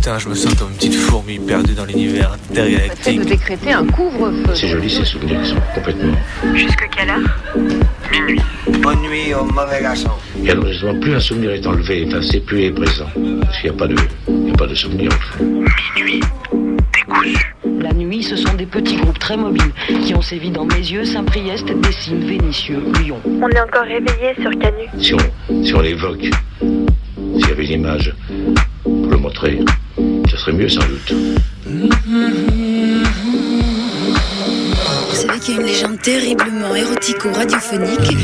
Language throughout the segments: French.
Putain, je me sens comme une petite fourmi perdue dans l'univers intergalactique. de décréter un couvre-feu. C'est joli ces souvenirs, sont complètement. Jusque quelle heure? Minuit. Bonne nuit au mauvais garçon. Et alors justement, plus un souvenir est enlevé, enfin c'est plus est présent. Parce qu'il n'y a pas de, il y a pas de souvenir en fait. Minuit. Décousu. La nuit, ce sont des petits groupes très mobiles qui ont sévi dans Mézieux, Saint-Priest, Dessines, Vénissieux, Lyon. On est encore réveillé sur Canu. Si on, si on l'évoque, s'il y avait une image pour le montrer, ce serait mieux sans doute. Vous savez qu'il y a une légende terriblement érotico-radiophonique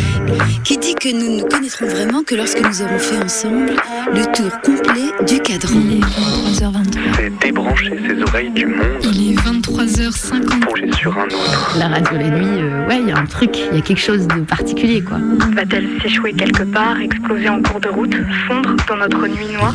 qui dit que nous ne nous connaîtrons vraiment que lorsque nous aurons fait ensemble le tour complet du cadran. Il est 23h23. C'est débrancher ses oreilles du monde Il est 23h50. pour aller sur un autre. La radio la nuit, euh, ouais, il y a un truc, il y a quelque chose de particulier, quoi. Va-t-elle s'échouer quelque part, exploser en cours de route, fondre dans notre nuit noire?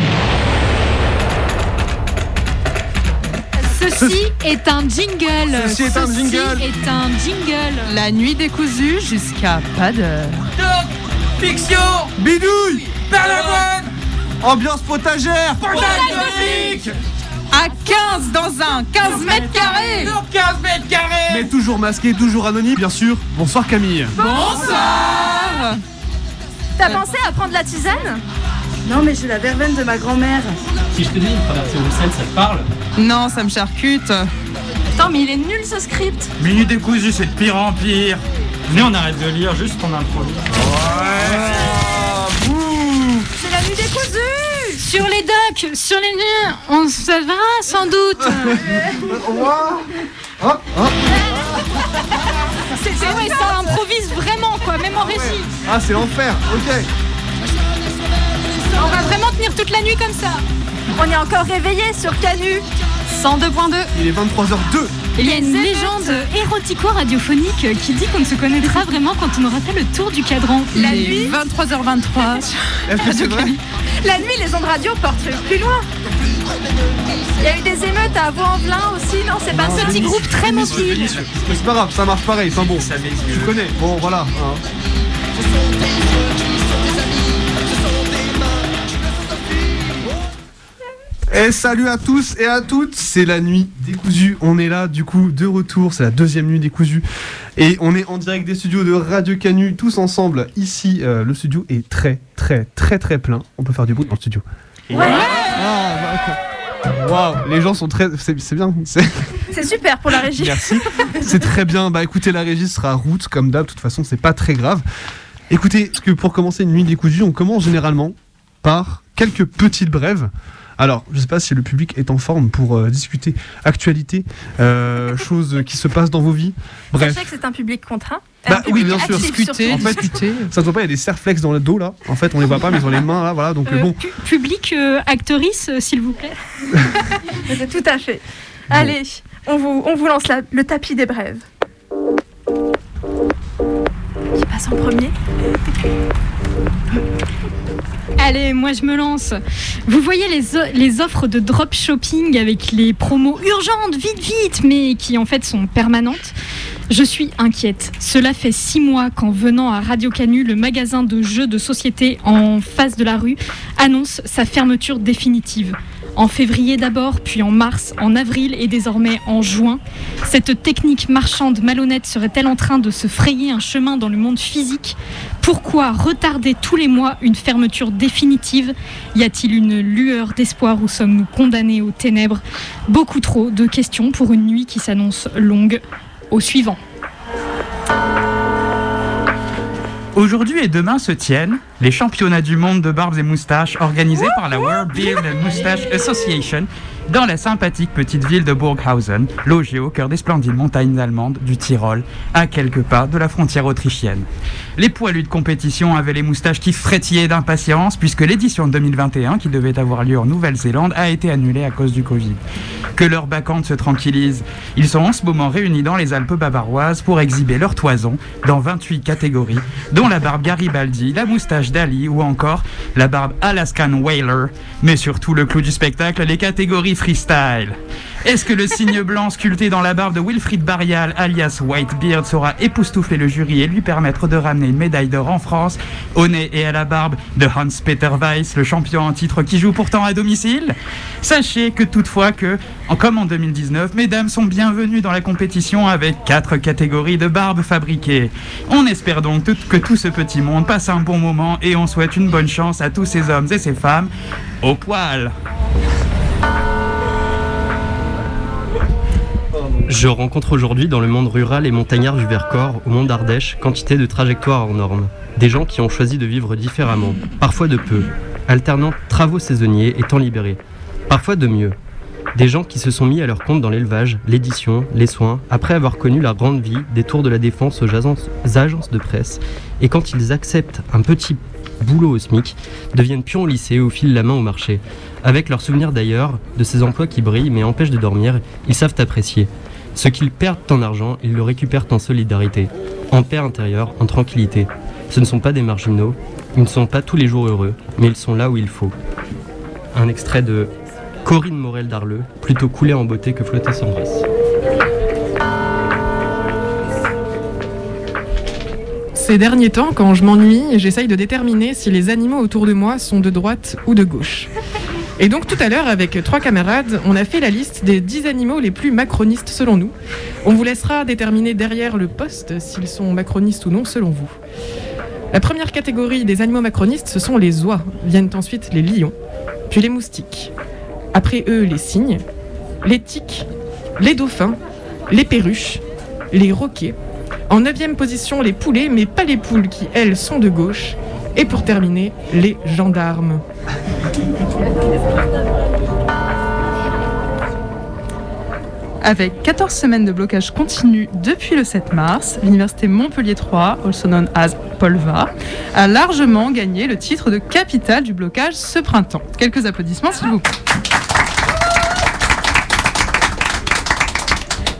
Ceci est un jingle. Ceci est un jingle. est un jingle. La nuit décousue jusqu'à pas d'heure. Fiction Bidouille Perlavoine Ambiance potagère À 15 dans un 15 mètres carrés. Sur 15 mètres carrés Mais toujours masqué, toujours anonyme, bien sûr. Bonsoir Camille. Bonsoir. T'as pensé à prendre la tisane? Non mais j'ai la verveine de ma grand-mère. Si je te dis une traversée au sel, ça te parle Non, ça me charcute. Attends, mais il est nul ce script Minute décousu, c'est de pire en pire. Venez, on arrête de lire, juste on introduit. C'est la nuit décousue Sur les docks, sur les lieux, on se verra sans doute. C'est c'est vrai, ça improvise vraiment quoi, même en régie. Ah, c'est l'enfer, ok. On va vraiment tenir toute la nuit comme ça. On est encore réveillé sur Canu 102.2. Il est 23h02. Il y a une légende érotico-radiophonique qui dit qu'on ne se connaîtra vraiment quand on aura fait le tour du cadran. La Il est nuit 23h23. Est-ce que c'est vrai La nuit, les ondes radio portent plus loin Il y a eu des émeutes à Vaux-en-Velin aussi, non C'est pas Un petit groupe très mobile. Mais c'est pas grave, ça marche pareil, enfin bon. Tu connais, bon voilà. hein. Et salut à tous et à toutes, c'est la nuit décousue. On est là du coup de retour, c'est la deuxième nuit décousue. Et on est en direct des studios de Radio Canu, tous ensemble. Ici, euh, le studio est très très très très plein. On peut faire du bruit dans le studio. Ah, bah, Waouh, les gens sont très. C'est bien. c'est- C'est super pour la régie. Merci. C'est très bien. Bah écoutez, la régie sera route comme d'hab. De toute façon, c'est pas très grave. Écoutez, parce que pour commencer une nuit décousue, on commence généralement par quelques petites brèves. Alors, je sais pas si le public est en forme pour euh, discuter actualité, euh, choses qui se passent dans vos vies. Bref. Sachez que c'est un public contraint. Bah Un oui, bien sûr. Discuter, surtout. En fait, discuter. Ça se voit pas, il y a des serflex dans le dos là. En fait, on les voit pas, mais ils ont les mains là, voilà. Donc Euh, bon. pu- public euh, actrice, euh, s'il vous plaît. Tout à fait. Allez, on vous, on vous lance la- le tapis des brèves. Qui passe en premier? Allez, moi je me lance. Vous voyez les, offres de drop shopping avec les promos urgentes, vite, vite, mais qui en fait sont permanentes? Je suis inquiète. Cela fait six mois qu'en venant à Radio Canu, le magasin de jeux de société en face de la rue annonce sa fermeture définitive. En février d'abord, puis en mars, en avril et désormais en juin. Cette technique marchande malhonnête serait-elle en train de se frayer un chemin dans le monde physique? Pourquoi retarder tous les mois une fermeture définitive Y a-t-il une lueur d'espoir ou sommes-nous condamnés aux ténèbres Beaucoup trop de questions pour une nuit qui s'annonce longue. Au suivant. Aujourd'hui et demain se tiennent les championnats du monde de barbes et moustaches organisés par la World Beard and Moustache Association dans la sympathique petite ville de Burghausen, logée au cœur des splendides montagnes allemandes du Tyrol, à quelques pas de la frontière autrichienne. Les poilus de compétition avaient les moustaches qui frétillaient d'impatience puisque l'édition de 2021, qui devait avoir lieu en Nouvelle-Zélande, a été annulée à cause du Covid. que leur bacchante se tranquillise. Ils sont en ce moment réunis dans les Alpes bavaroises pour exhiber leur toison dans 28 catégories, dont la barbe Garibaldi, la moustache d'Ali ou encore la barbe Alaskan Whaler, mais surtout le clou du spectacle, les catégories freestyle. Est-ce que le signe blanc sculpté dans la barbe de Wilfried Barrial, alias Whitebeard, saura époustoufler le jury et lui permettre de ramener une médaille d'or en France, au nez et à la barbe de Hans-Peter Weiss, le champion en titre qui joue pourtant à domicile? Sachez que toutefois que, comme en 2019, mesdames sont bienvenues dans la compétition avec quatre catégories de barbes fabriquées. On espère donc que tout ce petit monde passe un bon moment et on souhaite une bonne chance à tous ces hommes et ces femmes au poil. Je rencontre aujourd'hui dans le monde rural et montagnard du Vercors, au monde d'Ardèche, quantité de trajectoires hors normes. Des gens qui ont choisi de vivre différemment, parfois de peu, alternant travaux saisonniers et temps libérés, parfois de mieux. Des gens qui se sont mis à leur compte dans l'élevage, l'édition, les soins, après avoir connu la grande vie des tours de la défense aux agences, agences de presse, et quand ils acceptent un petit boulot au SMIC, deviennent pions au lycée ou filent la main au marché. Avec leurs souvenirs d'ailleurs, de ces emplois qui brillent mais empêchent de dormir, ils savent apprécier. Ce qu'ils perdent en argent, ils le récupèrent en solidarité, en paix intérieure, en tranquillité. Ce ne sont pas des marginaux, ils ne sont pas tous les jours heureux, mais ils sont là où il faut. Un extrait de Corinne Morel d'Arleux, plutôt coulé en beauté que flotter sans grâce. Ces derniers temps, quand je m'ennuie, j'essaye de déterminer si les animaux autour de moi sont de droite ou de gauche. Et donc tout à l'heure, avec trois camarades, on a fait la liste des 10 animaux les plus macronistes selon nous. On vous laissera déterminer derrière le poste s'ils sont macronistes ou non selon vous. La première catégorie des animaux macronistes, ce sont les oies. Viennent ensuite les lions, puis les moustiques. Après eux, les cygnes, les tiques, les dauphins, les perruches, les roquets. En neuvième position, les poulets, mais pas les poules qui, elles, sont de gauche. Et pour terminer, les gendarmes. Avec 14 semaines de blocage continu depuis le 7 mars, l'université Montpellier 3, also known as Polva, a largement gagné le titre de capitale du blocage ce printemps. Quelques applaudissements s'il vous plaît.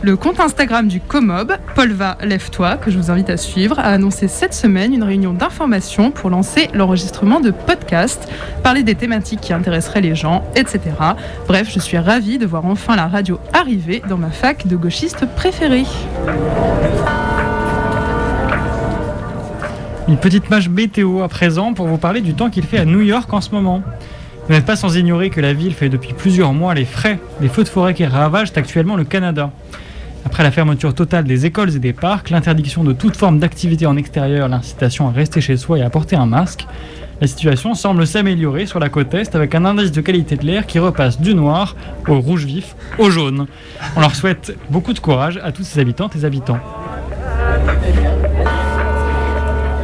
Le compte Instagram du Comob, Polva Lève-toi, que je vous invite à suivre, a annoncé cette semaine une réunion d'information pour lancer l'enregistrement de podcasts, parler des thématiques qui intéresseraient les gens, etc. Bref, je suis ravie de voir enfin la radio arriver dans ma fac de gauchiste préférée. Une petite mage météo à présent pour vous parler du temps qu'il fait à New York en ce moment. Vous pas sans ignorer que la ville fait depuis plusieurs mois les frais des feux de forêt qui ravagent actuellement le Canada. Après la fermeture totale des écoles et des parcs, l'interdiction de toute forme d'activité en extérieur, l'incitation à rester chez soi et à porter un masque, la situation semble s'améliorer sur la côte est avec un indice de qualité de l'air qui repasse du noir au rouge vif au jaune. On leur souhaite beaucoup de courage à tous ces habitantes et habitants.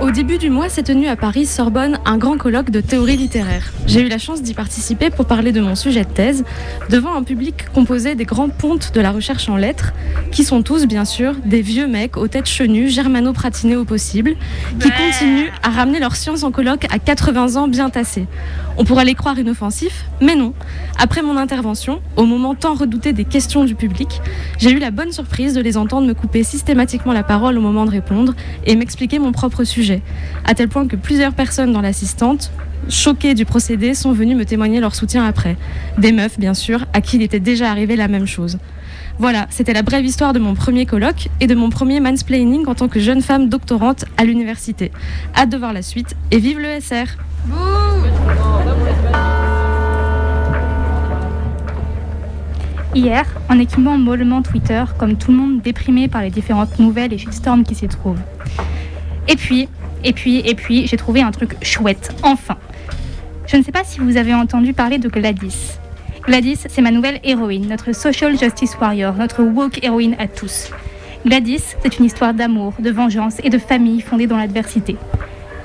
Au début du mois s'est tenu à Paris Sorbonne un grand colloque de théorie littéraire. J'ai eu la chance d'y participer pour parler de mon sujet de thèse devant un public composé des grands pontes de la recherche en lettres, qui sont tous bien sûr des vieux mecs aux têtes chenues, germano-pratinés au possible, qui continuent à ramener leur science en colloque à 80 ans bien tassés. On pourrait les croire inoffensifs, mais non. Après mon intervention, au moment tant redouté des questions du public, j'ai eu la bonne surprise de les entendre me couper systématiquement la parole au moment de répondre et m'expliquer mon propre sujet, à tel point que plusieurs personnes dans l'assistante, choquées du procédé, sont venues me témoigner leur soutien après. Des meufs, bien sûr, à qui il était déjà arrivé la même chose. Voilà, c'était la brève histoire de mon premier colloque et de mon premier mansplaining en tant que jeune femme doctorante à l'université. Hâte de voir la suite et vive le SR Hier, en équipant mollement Twitter, comme tout le monde déprimé par les différentes nouvelles et shitstorms qui s'y trouvent. Et puis, et puis, et puis, j'ai trouvé un truc chouette, enfin. Je ne sais pas si vous avez entendu parler de Gladys. Gladys, c'est ma nouvelle héroïne, notre social justice warrior, notre woke héroïne à tous. Gladys, c'est une histoire d'amour, de vengeance et de famille fondée dans l'adversité.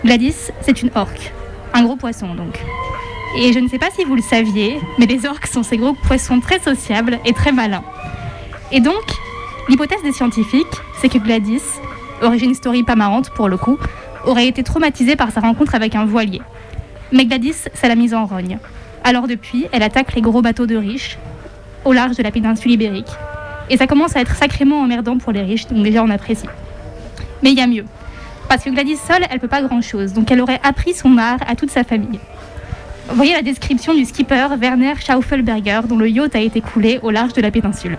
Gladys, c'est une orque, un gros poisson donc. Et je ne sais pas si vous le saviez, mais les orques sont ces gros poissons très sociables et très malins. Et donc, l'hypothèse des scientifiques, c'est que Gladys, origine story pas marrante pour le coup, aurait été traumatisée par sa rencontre avec un voilier. Mais Gladys, ça l'a mise en rogne. Alors depuis, elle attaque les gros bateaux de riches, au large de la péninsule ibérique. Et ça commence à être sacrément emmerdant pour les riches, donc déjà on apprécie. Mais il y a mieux. Parce que Gladys seule, elle peut pas grand-chose, donc elle aurait appris son art à toute sa famille. Voyez la description du skipper Werner Schaufelberger, dont le yacht a été coulé au large de la péninsule.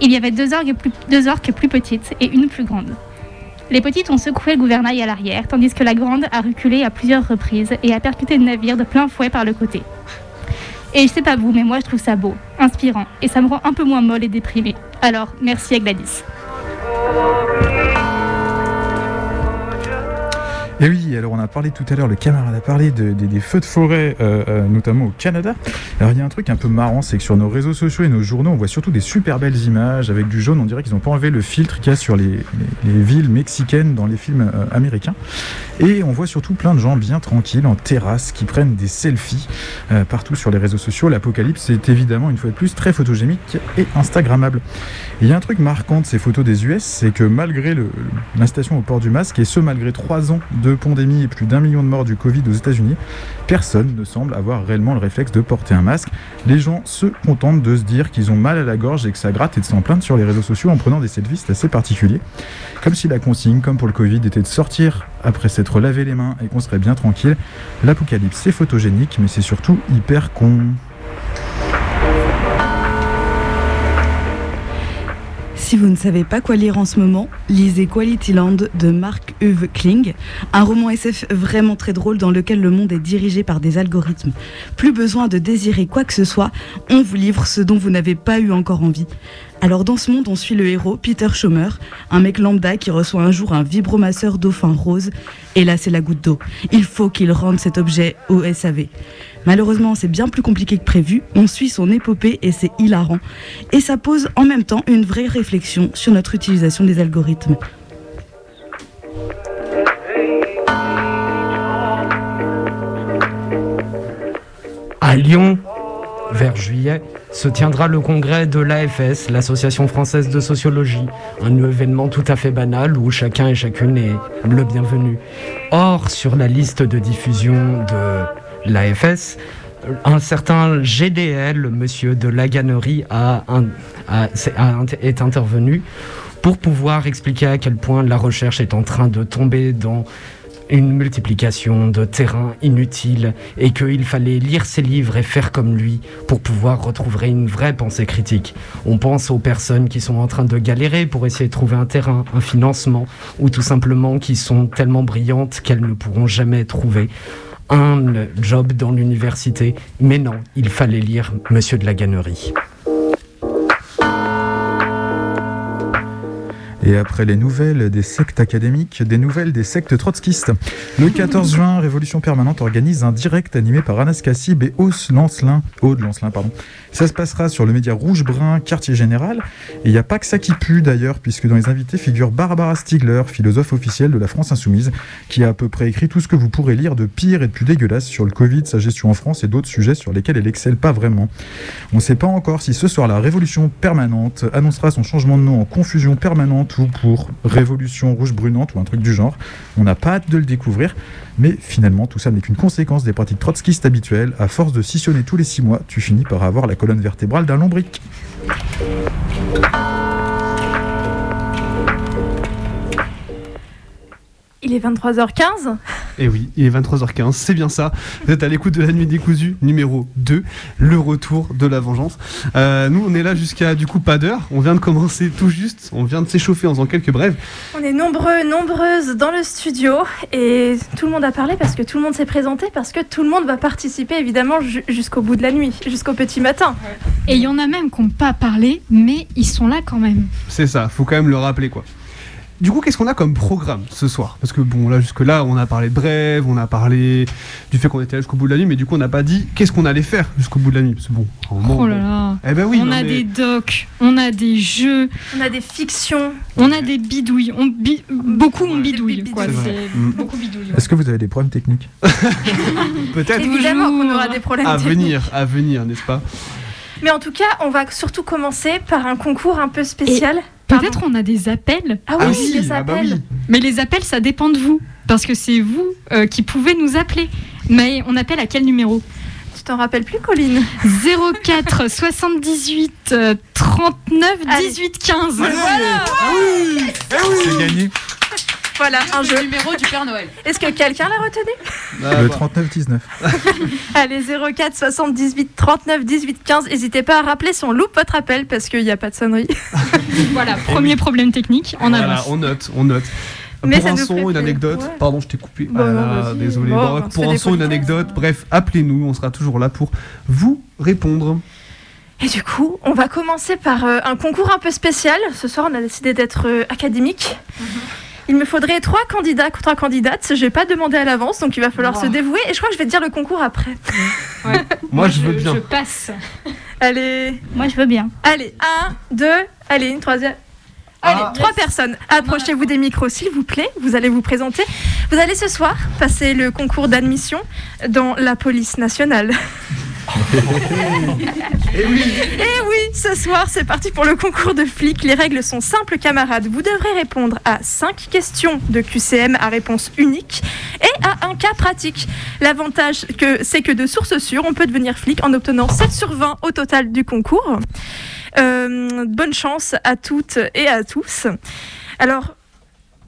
Il y avait deux orques plus, petites et une plus grande. Les petites ont secoué le gouvernail à l'arrière, tandis que la grande a reculé à plusieurs reprises et a percuté le navire de plein fouet par le côté. Et je sais pas vous, mais moi je trouve ça beau, inspirant, et ça me rend un peu moins molle et déprimée. Alors, merci à Gladys. Et oui, alors on a parlé tout à l'heure, le camarade a parlé de- de- des feux de forêt, euh, euh, notamment au Canada. Alors il y a un truc un peu marrant, c'est que sur nos réseaux sociaux et nos journaux, on voit surtout des super belles images avec du jaune. On dirait qu'ils n'ont pas enlevé le filtre qu'il y a sur les, les- les villes mexicaines dans les films euh, américains. Et on voit surtout plein de gens bien tranquilles en terrasse qui prennent des selfies partout sur les réseaux sociaux. L'apocalypse est évidemment une fois de plus très photogénique et instagrammable. Il y a un truc marquant de ces photos des US, c'est que malgré le- l'incitation au port du masque, et ce malgré trois ans de pandémie et plus d'un million de morts du Covid aux États-Unis, personne ne semble avoir réellement le réflexe de porter un masque. Les gens se contentent de se dire qu'ils ont mal à la gorge et que ça gratte et de s'en plaindre sur les réseaux sociaux en prenant des selfies, c'est assez particulier. Comme si la consigne, comme pour le Covid, était de sortir après s'être lavé les mains et qu'on serait bien tranquille. L'apocalypse, c'est photogénique, mais c'est surtout hyper con. Si vous ne savez pas quoi lire en ce moment, lisez Quality Land de Marc-Uwe Kling, un roman SF vraiment très drôle dans lequel le monde est dirigé par des algorithmes. Plus besoin de désirer quoi que ce soit, on vous livre ce dont vous n'avez pas eu encore envie. Alors dans ce monde, on suit le héros, Peter Schomer, un mec lambda qui reçoit un jour un vibromasseur dauphin rose, et là c'est la goutte d'eau. Il faut qu'il rende cet objet au SAV. Malheureusement, c'est bien plus compliqué que prévu. On suit son épopée et c'est hilarant. Et ça pose en même temps une vraie réflexion sur notre utilisation des algorithmes. À Lyon, vers juillet, se tiendra le congrès de l'AFS, l'Association française de sociologie, un événement tout à fait banal où chacun et chacune est le bienvenu. Or, sur la liste de diffusion de l'AFS, un certain GDL, monsieur de Laganerie, a, est intervenu pour pouvoir expliquer à quel point la recherche est en train de tomber dans une multiplication de terrains inutiles et qu'il fallait lire ses livres et faire comme lui pour pouvoir retrouver une vraie pensée critique. On pense aux personnes qui sont en train de galérer pour essayer de trouver un terrain, un financement ou tout simplement qui sont tellement brillantes qu'elles ne pourront jamais trouver un job dans l'université. Mais non, il fallait lire Monsieur de la Gannerie. Et après les nouvelles des sectes académiques, des nouvelles des sectes trotskistes. Le 14 juin, Révolution Permanente organise un direct animé par Anas Kassib et Aude Lancelin. Aude Lancelin, pardon. Ça se passera sur le média Rouge-Brun, quartier général. Et il n'y a pas que ça qui pue d'ailleurs, puisque dans les invités figure Barbara Stiegler, philosophe officielle de la France Insoumise, qui a à peu près écrit tout ce que vous pourrez lire de pire et de plus dégueulasse sur le Covid, sa gestion en France et d'autres sujets sur lesquels elle excelle pas vraiment. On ne sait pas encore si ce soir la Révolution Permanente annoncera son changement de nom en Confusion Permanente ou pour Révolution Rouge Brunante ou un truc du genre. On n'a pas hâte de le découvrir, mais finalement tout ça n'est qu'une conséquence des pratiques trotskistes habituelles. À force de scissionner tous les six mois, tu finis par avoir la colonne vertébrale d'un lombric. Il est 23h15. Et Eh oui, il est 23h15, c'est bien ça. Vous êtes à l'écoute de la nuit décousue numéro 2, le retour de la vengeance. Euh, nous, on est là jusqu'à du coup pas d'heure. On vient de commencer tout juste, on vient de s'échauffer en faisant quelques brèves. On est nombreux, nombreuses dans le studio et tout le monde a parlé parce que tout le monde s'est présenté, parce que tout le monde va participer évidemment ju- jusqu'au bout de la nuit, jusqu'au petit matin. Et il y en a même qui n'ont pas parlé, mais ils sont là quand même. C'est ça, faut quand même le rappeler quoi. Du coup, qu'est-ce qu'on a comme programme ce soir? Parce que bon, là jusque-là, on a parlé de brèves, on a parlé du fait qu'on était là jusqu'au bout de la nuit, mais du coup, on n'a pas dit qu'est-ce qu'on allait faire jusqu'au bout de la nuit. Parce que bon, à un moment, Oh là là. Eh ben oui, on non, a mais- des docs, on a des jeux, On a des fictions. on a des bidouilles. On bi- beaucoup on bidouille. quoi. C'est vrai. C'est Mm. beaucoup bidouille. Est-ce que vous avez des problèmes techniques? Peut-être. Évidemment qu'on aura des problèmes À techniques. venir, à venir, n'est-ce pas? Mais en tout cas, on va surtout commencer par un concours un peu spécial. Peut-être on a des appels. Ah oui, Ah oui, des ah bah appels. oui. Mais les appels, ça dépend de vous. Parce que c'est vous euh, qui pouvez nous appeler. Mais on appelle à quel numéro? T'en rappelles plus, Colline? 04 78 euh, 39 18 15. Voilà C'est gagné. Voilà, un jeu. numéro du Père Noël. Est-ce que quelqu'un l'a retenu? Ah, Le bah. 39-19. Allez, 04 78 39 18 15. N'hésitez pas à rappeler si on loupe votre appel parce qu'il n'y a pas de sonnerie. Voilà, premier problème technique, en Voilà, avance. on note, on note. Mais pour ça un son, une anecdote. Ouais. Pardon, je t'ai coupé. Bah, Ah désolé. Bon, Bon, on se pour un son, une anecdote. Bref, appelez-nous, on sera toujours là pour vous répondre. Et du coup, on va commencer par euh, un concours un peu spécial. Ce soir, on a décidé d'être euh, académique. Il me faudrait trois candidats, trois candidates. Je vais pas demander à l'avance, donc il va falloir Wow. se dévouer. Et je crois que je vais te dire le concours après. Moi, je veux bien. Je passe. Allez. Moi, je veux bien. Allez, un, deux, allez, une troisième. Allez, Ah. trois personnes. Approchez-vous des micros, s'il vous plaît. Vous allez vous présenter. Vous allez ce soir passer le concours d'admission dans la police nationale. Et oui Et oui, ce soir, c'est parti pour le concours de flics. Les règles sont simples, camarades. Vous devrez répondre à 5 questions de QCM à réponse unique et à un cas pratique. L'avantage, c'est que de source sûre, on peut devenir flic en obtenant 7 sur 20 au total du concours. Euh, bonne chance à toutes et à tous. Alors,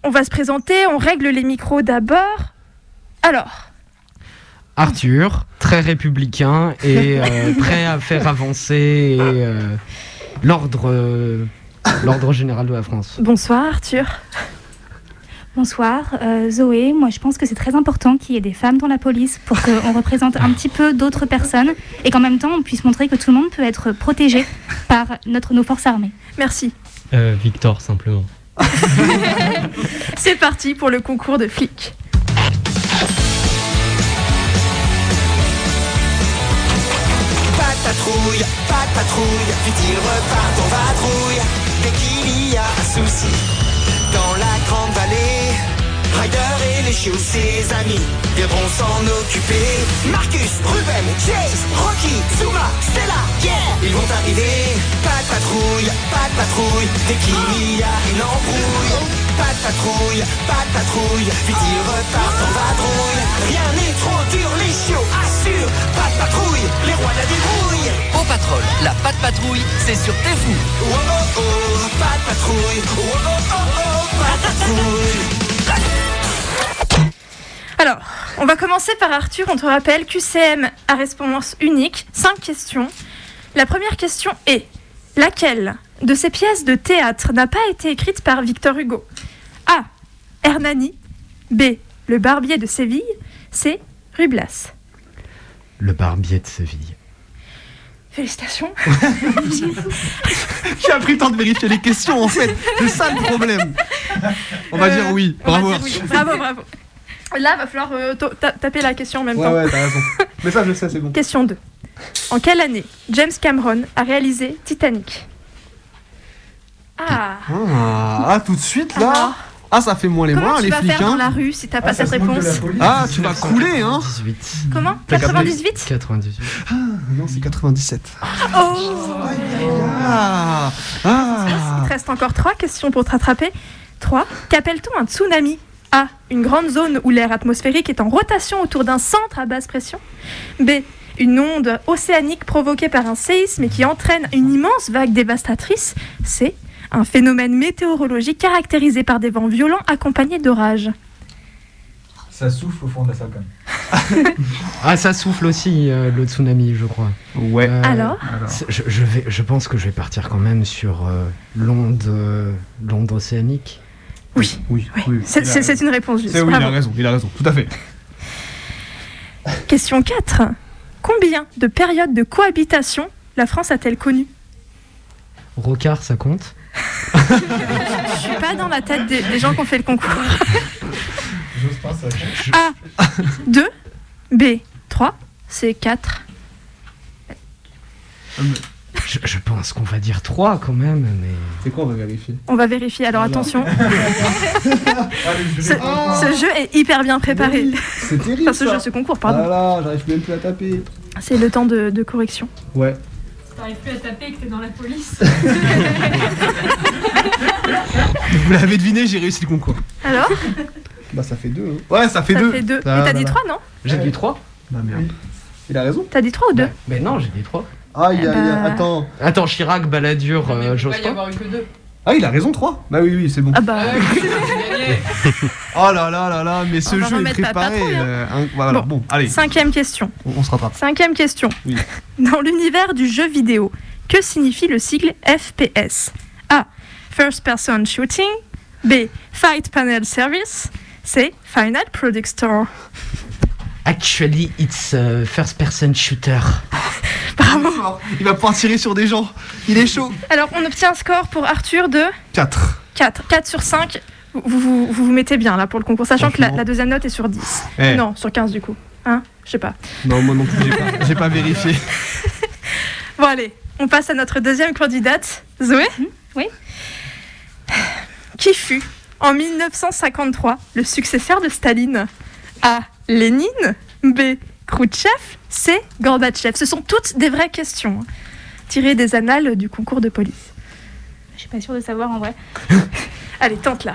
on va se présenter, on règle les micros d'abord. Alors, Arthur, très républicain et euh, prêt à faire avancer euh, l'ordre euh, l'ordre général de la France. bonsoir Arthur. Bonsoir, euh, Zoé. Moi, je pense que c'est très important qu'il y ait des femmes dans la police pour qu'on représente un petit peu d'autres personnes et qu'en même temps, on puisse montrer que tout le monde peut être protégé par notre, nos forces armées. Merci. Euh, Victor, simplement. C'est parti pour le concours de flics. Patrouille, pas de patrouille, vite ils repartent en vadrouille. Dès qu'il y a un souci dans la grande vallée Ryder et les chiots, ses amis, viendront s'en occuper. Marcus, Ruben, Chase, Rocky, Zuma, Stella, yeah Ils vont arriver, pas de patrouille, pas de patrouille. Dès qu'il y a une embrouille Pas de patrouille, pas de patrouille Vite ils repartent en vadrouille Rien n'est trop dur, les chiots assurent Pas de patrouille, les rois de la débrouille Au patrol, la patte patrouille, c'est sur tes fous. Oh oh oh, pas de patrouille Oh oh oh oh, pas de patrouille Alors, on va commencer par Arthur. On te rappelle QCM à réponse unique. 5 questions. La première question est laquelle de ces pièces de théâtre n'a pas été écrite par Victor Hugo A. Hernani. B. Le Barbier de Séville. C. Rublas. Le barbier de Séville. Félicitations. J'ai appris le temps de vérifier les questions en fait. C'est ça le problème. On va Euh, dire oui. Bravo. dire oui. Bravo, bravo. Là, va falloir euh, taper la question en même Ouais, temps. ouais, t'as raison. Mais ça, je sais, c'est bon. Question 2. En quelle année James Cameron a réalisé Titanic? Ah Ah, ah, tout de suite là Ah, ça fait moins les Comment moins, tu les vas flics. faire dans hein. la rue si t'as pas cette réponse Ah, tu vas couler, hein Comment T'as capté 98 98. Ah, non, c'est 97. Oh Ah, ah. Il te reste encore trois questions pour te rattraper. 3. Qu'appelle-t-on un tsunami? A. Une grande zone où l'air atmosphérique est en rotation autour d'un centre à basse pression. B. Une onde océanique provoquée par un séisme et qui entraîne une immense vague dévastatrice. C. Un phénomène météorologique caractérisé par des vents violents accompagnés d'orages. Ça souffle au fond de la salle quand même. Ah, ça souffle aussi euh, le tsunami, je crois. Ouais. Alors c'est- je, je vais, je pense que je vais partir quand même sur euh, l'onde, euh, l'onde océanique. Oui. Oui, oui. C'est c'est- c'est une réponse juste. C'est oui, il a raison, il a raison, tout à fait. Question 4. Combien de périodes de cohabitation la France a-t-elle connu Rocard, ça compte? Je suis pas dans la tête des, des gens qui ont fait le concours. J'ose pas ça. A. 2. B. 3. C. 4. je, je pense qu'on va dire 3 quand même, mais. C'est quoi, on va vérifier? On va vérifier. Alors attention. ce, ce jeu est hyper bien préparé. C'est terrible. Enfin, ce ça. jeu, ce concours, pardon. Ah là, j'arrive même plus à taper. C'est le temps de, de correction. Ouais. T'arrives plus à taper et que t'es dans la police. Vous l'avez deviné, j'ai réussi le concours. Alors Bah, ça fait deux. hein. Ouais, ça fait Ça deux. fait deux. Ah, Mais t'as dit. 3, non J'ai dit 3 Bah merde. Il a raison. T'as dit 3 ou 2 Mais non, j'ai dit 3. Ah, il y a, il y a- bah- Attends. Attends, Chirac, Balladur, euh, Jospin. Ah, il a raison, 3 Bah oui, oui, c'est bon. Ah bah. Oh là là là là, mais ce On jeu est préparé. patrouille, hein. euh, voilà, bon, allez, Cinquième question. on, on se rattrape. Cinquième question. Oui. Dans l'univers du jeu vidéo, que signifie le sigle FPS A. First Person Shooting. B. Fight Panel Service. C. Final Product Store. Actually, it's a first person shooter. Il va pouvoir tirer sur des gens. Il est chaud. Alors, on obtient un score pour Arthur de 4. 4. 4 sur 5. Vous vous, vous vous mettez bien là pour le concours, sachant que la, la deuxième note est sur 10. Eh. Non, sur 15 du coup. Hein Je sais pas. Non, moi non plus, j'ai pas, pas vérifié. Bon, allez, on passe à notre deuxième candidate, Zoé. Oui. Qui fut, en 1953, le successeur de Staline? A. Lénine. B. Khrouchtchev. C. Gorbatchev. Ce sont toutes des vraies questions, hein, tirées des annales du concours de police. Je suis pas sûre de savoir en vrai. Allez, tente là.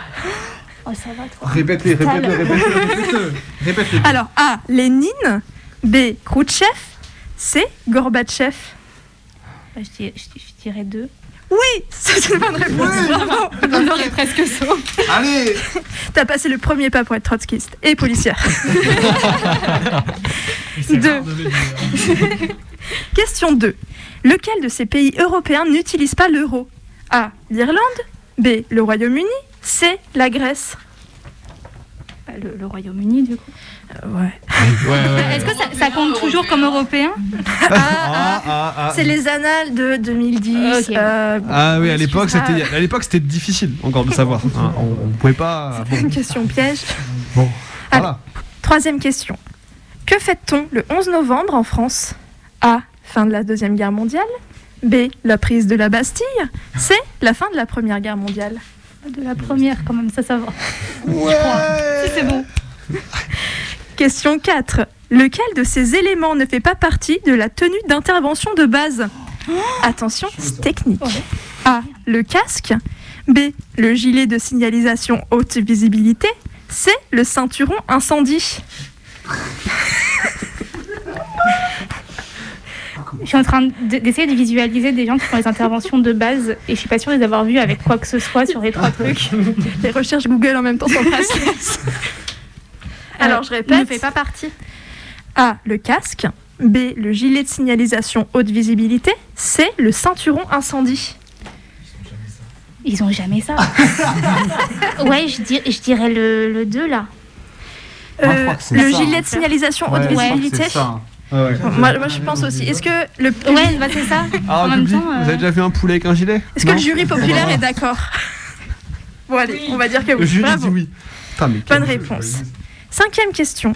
Oh, ça va, toi. Répète-les, répète-le, Sale. répète-le, répète-le. Répète-le. Alors, A. Lénine. B. Khrouchtchev. C. Gorbatchev. Bah, je, dirais, je, je dirais deux. Oui, c'est une bonne réponse. Bravo. On aurait presque sauvé. Allez T'as passé le premier pas pour être trotskiste et policière. Deux. Question 2. Lequel de ces pays européens n'utilise pas l'euro? A. L'Irlande. B. Le Royaume-Uni. C. La Grèce. Bah, le, le Royaume-Uni, du coup. ouais. Est-ce que ça, ça compte toujours comme européen? Ah, ah, ah. C'est les annales de 2010. Ok. euh, Ah oui, à l'époque, c'était, à l'époque, c'était difficile encore de savoir. hein. On, on pouvait pas. Bon, Une question piège. bon. voilà. Troisième question. Que fête-t-on le 11 novembre en France? A. Fin de la Deuxième Guerre mondiale. B. La prise de la Bastille. C. La fin de la Première Guerre mondiale. De la première, quand même, ça, ça va. Ouais. Si, c'est bon. Question 4. Lequel de ces éléments ne fait pas partie de la tenue d'intervention de base? Attention, c'est technique. A. Le casque. B. Le gilet de signalisation haute visibilité. C. Le ceinturon incendie. Je suis en train de- d'essayer de visualiser des gens qui font les interventions de base et je suis pas sûre de les avoir vus avec quoi que ce soit sur les trois trucs. Les recherches Google en même temps sont priceless. Alors, je répète. ne fait pas partie. A. Le casque. B. Le gilet de signalisation haute visibilité. C. Le ceinturon incendie. Ils ont jamais ça. ouais, je, dir- je dirais le, le 2 là. Moi, je c'est le ça, gilet hein. de signalisation Ouais, haute je crois que Ouais, ouais. Moi, moi, je pense aussi. Est-ce que le public, Ouais, bah c'est ça. Ah, en même public, temps. euh, vous avez déjà vu un poulet avec un gilet est-ce que le jury populaire est d'accord Bon allez, on va dire que oui. Le jury dit oui. Putain, mais Bonne jeu, réponse. Cinquième question.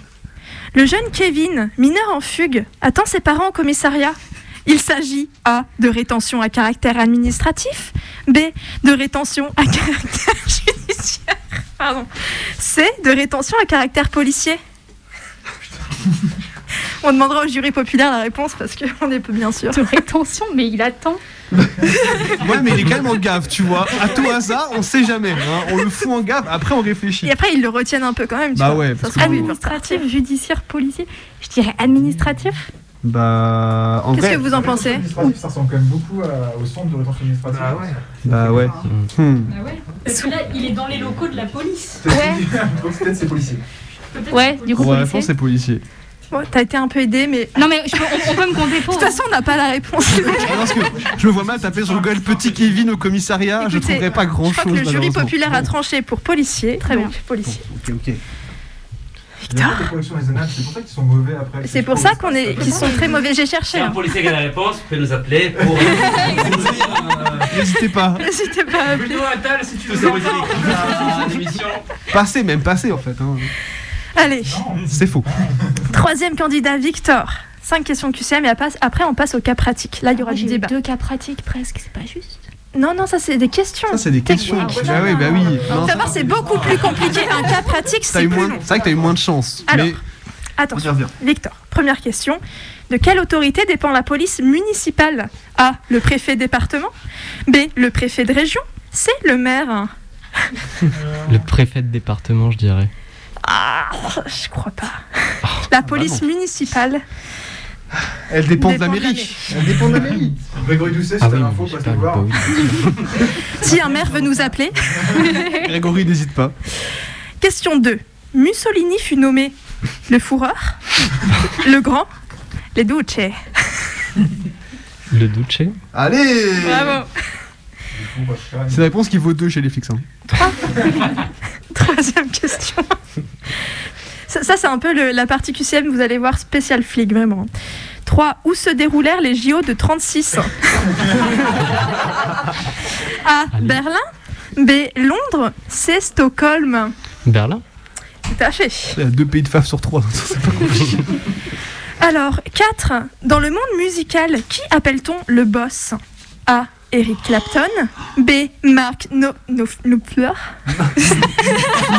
Le jeune Kevin, mineur en fugue, attend ses parents au commissariat. Il s'agit A. de rétention à caractère administratif, B. de rétention à caractère judiciaire, Pardon. C. de rétention à caractère policier. On demandera au jury populaire la réponse parce qu'on est peu bien sûr. De rétention, mais il attend. Ouais, mais il est quand même en gaffe, tu vois. À tout hasard, on sait jamais. hein. On le fout en gaffe, après on réfléchit. Et après, ils le retiennent un peu quand même. tu Bah vois. ouais, parce Administratif, judiciaire, policier. Je dirais administratif. Bah, en Qu'est-ce que vous en pensez Administratif, ça ressemble quand même beaucoup au centre de rétention administrative. Bah ouais. Bah ouais. Hmm. Parce que là, il est dans les locaux de la police. Ouais. Donc peut-être c'est policier. Ouais, du coup, Ouais, la réponse c'est policier. T'as été un peu aidé, mais. Non, mais je peux- on, on peut me compter De pour. toute façon, on n'a pas la réponse. Ah, Parce que je me vois mal taper sur Google petit Kevin au commissariat, je Écoutez, trouverais pas grand Je crois chose. que le jury populaire a tranché pour policier. Très bien. Policier. Ok, ok. Corrections raisonnables, c'est pour ça qu'ils sont mauvais après. C'est pour ça qu'on est, qu'ils sont très mauvais. J'ai cherché. Si un hein. policier qui a la réponse, vous pouvez nous appeler pour. N'hésitez pas. N'hésitez pas à appeler. Bruno Attal, si tu veux savoir l'émission. Passez, même passez en fait. hein. Allez, C'est faux. troisième candidat, Victor. Cinq questions QCM et après on passe au cas pratique. Là, il y aura du débat. deux cas pratiques presque, c'est pas juste. Non, non, ça, c'est des questions. Ça, c'est des questions. Techniques. Bah oui, bah oui. Faut Non, savoir, c'est beaucoup plus compliqué. Un cas pratique, c'est plus long. C'est vrai que t'as eu moins de chance. Alors, mais Attention, Victor, première question. De quelle autorité dépend la police municipale? A. Le préfet département. B. Le préfet de région. C. Le maire. Le préfet de département, je dirais. Ah, je crois pas. La police municipale Elle dépend de la Dépend de la mairie. Elle dépend de la mairie. Grégory Doucet, si Ah t'as oui, l'info, mais passe nous voir. Si un maire veut nous appeler. Grégory, n'hésite pas. Question 2. Mussolini fut nommé le fourreur, le grand, les duce. Le Duce Allez Bravo. C'est la réponse qui vaut 2 chez les flics. hein. Troisième question. Ça, ça, c'est un peu le- la partie QCM, vous allez voir, spécial flic, vraiment. 3. Où se déroulèrent les JO de 36 A. Berlin. B. Londres. C. Stockholm. Berlin Tout à fait. Il y a deux pays de faf sur 3. C'est pas compliqué. Alors, 4. Dans le monde musical, qui appelle-t-on le boss? A. Eric Clapton. B. Mark no, no, Knopfler.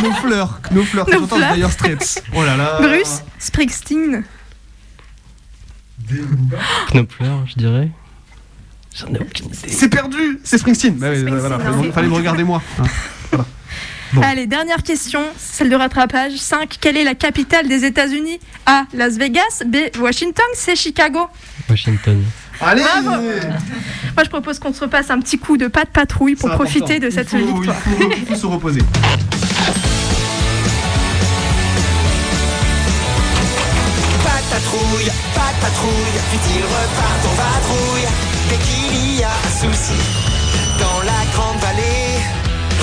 Knopfler. Knopfler. C'est Knopfler. Dire Straits. Oh là là. Bruce Springsteen. Knopfler, je dirais. J'en ai aucune idée. C'est perdu C'est Springsteen. Bah oui, voilà, fallait, fallait me regarder moi. Hein, voilà. Bon. Allez, dernière question, celle de rattrapage. 5. Quelle est la capitale des États-Unis? A. Las Vegas. B. Washington. C. Chicago. Washington. Allez Bravo Moi, je propose qu'on se repasse un petit coup de pas de patrouille pour profiter important. de cette il faut, victoire. Il faut, il faut se reposer. Pas de patrouille, pas de patrouille, vite ils repartent en vadrouille? Dès qu'il y a un souci dans la grande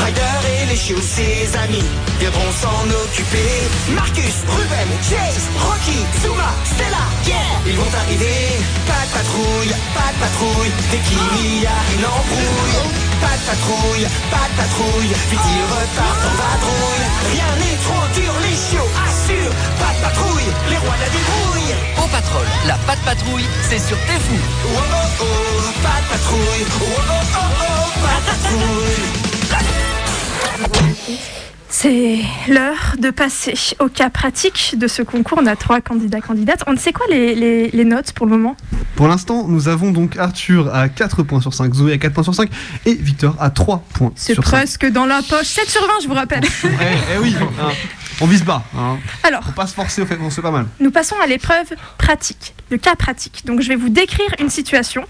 Ryder et les chiots, ses amis, viendront s'en occuper. Marcus, Ruben, Chase, Rocky, Zuma, Stella, yeah Ils vont arriver, pas de patrouille, pas de patrouille. Dès qu'il y a une embrouille. Pas de patrouille, pas de patrouille. Vite ils repartent en vadrouille. Rien n'est trop dur, les chiots assurent. Pas de patrouille, les rois de la débrouille. Au Patrol, la patte patrouille, c'est sur T'es fou. Oh oh oh, pas de patrouille. Oh oh oh oh, pas de patrouille C'est l'heure de passer au cas pratique de ce concours. On a trois candidats candidates. On ne sait quoi les, les- les notes pour le moment Pour l'instant, nous avons donc Arthur à 4 points sur 5, Zoé à 4 points sur 5 et Victor à 3 points C'est sur 5. presque dans la poche. 7 sur 20, je vous rappelle. Eh, eh oui, hein, on vise bas. Hein. Alors, Faut pas se forcer, au fait, on se fait pas mal. Nous passons à l'épreuve pratique, le cas pratique. Donc je vais vous décrire une situation.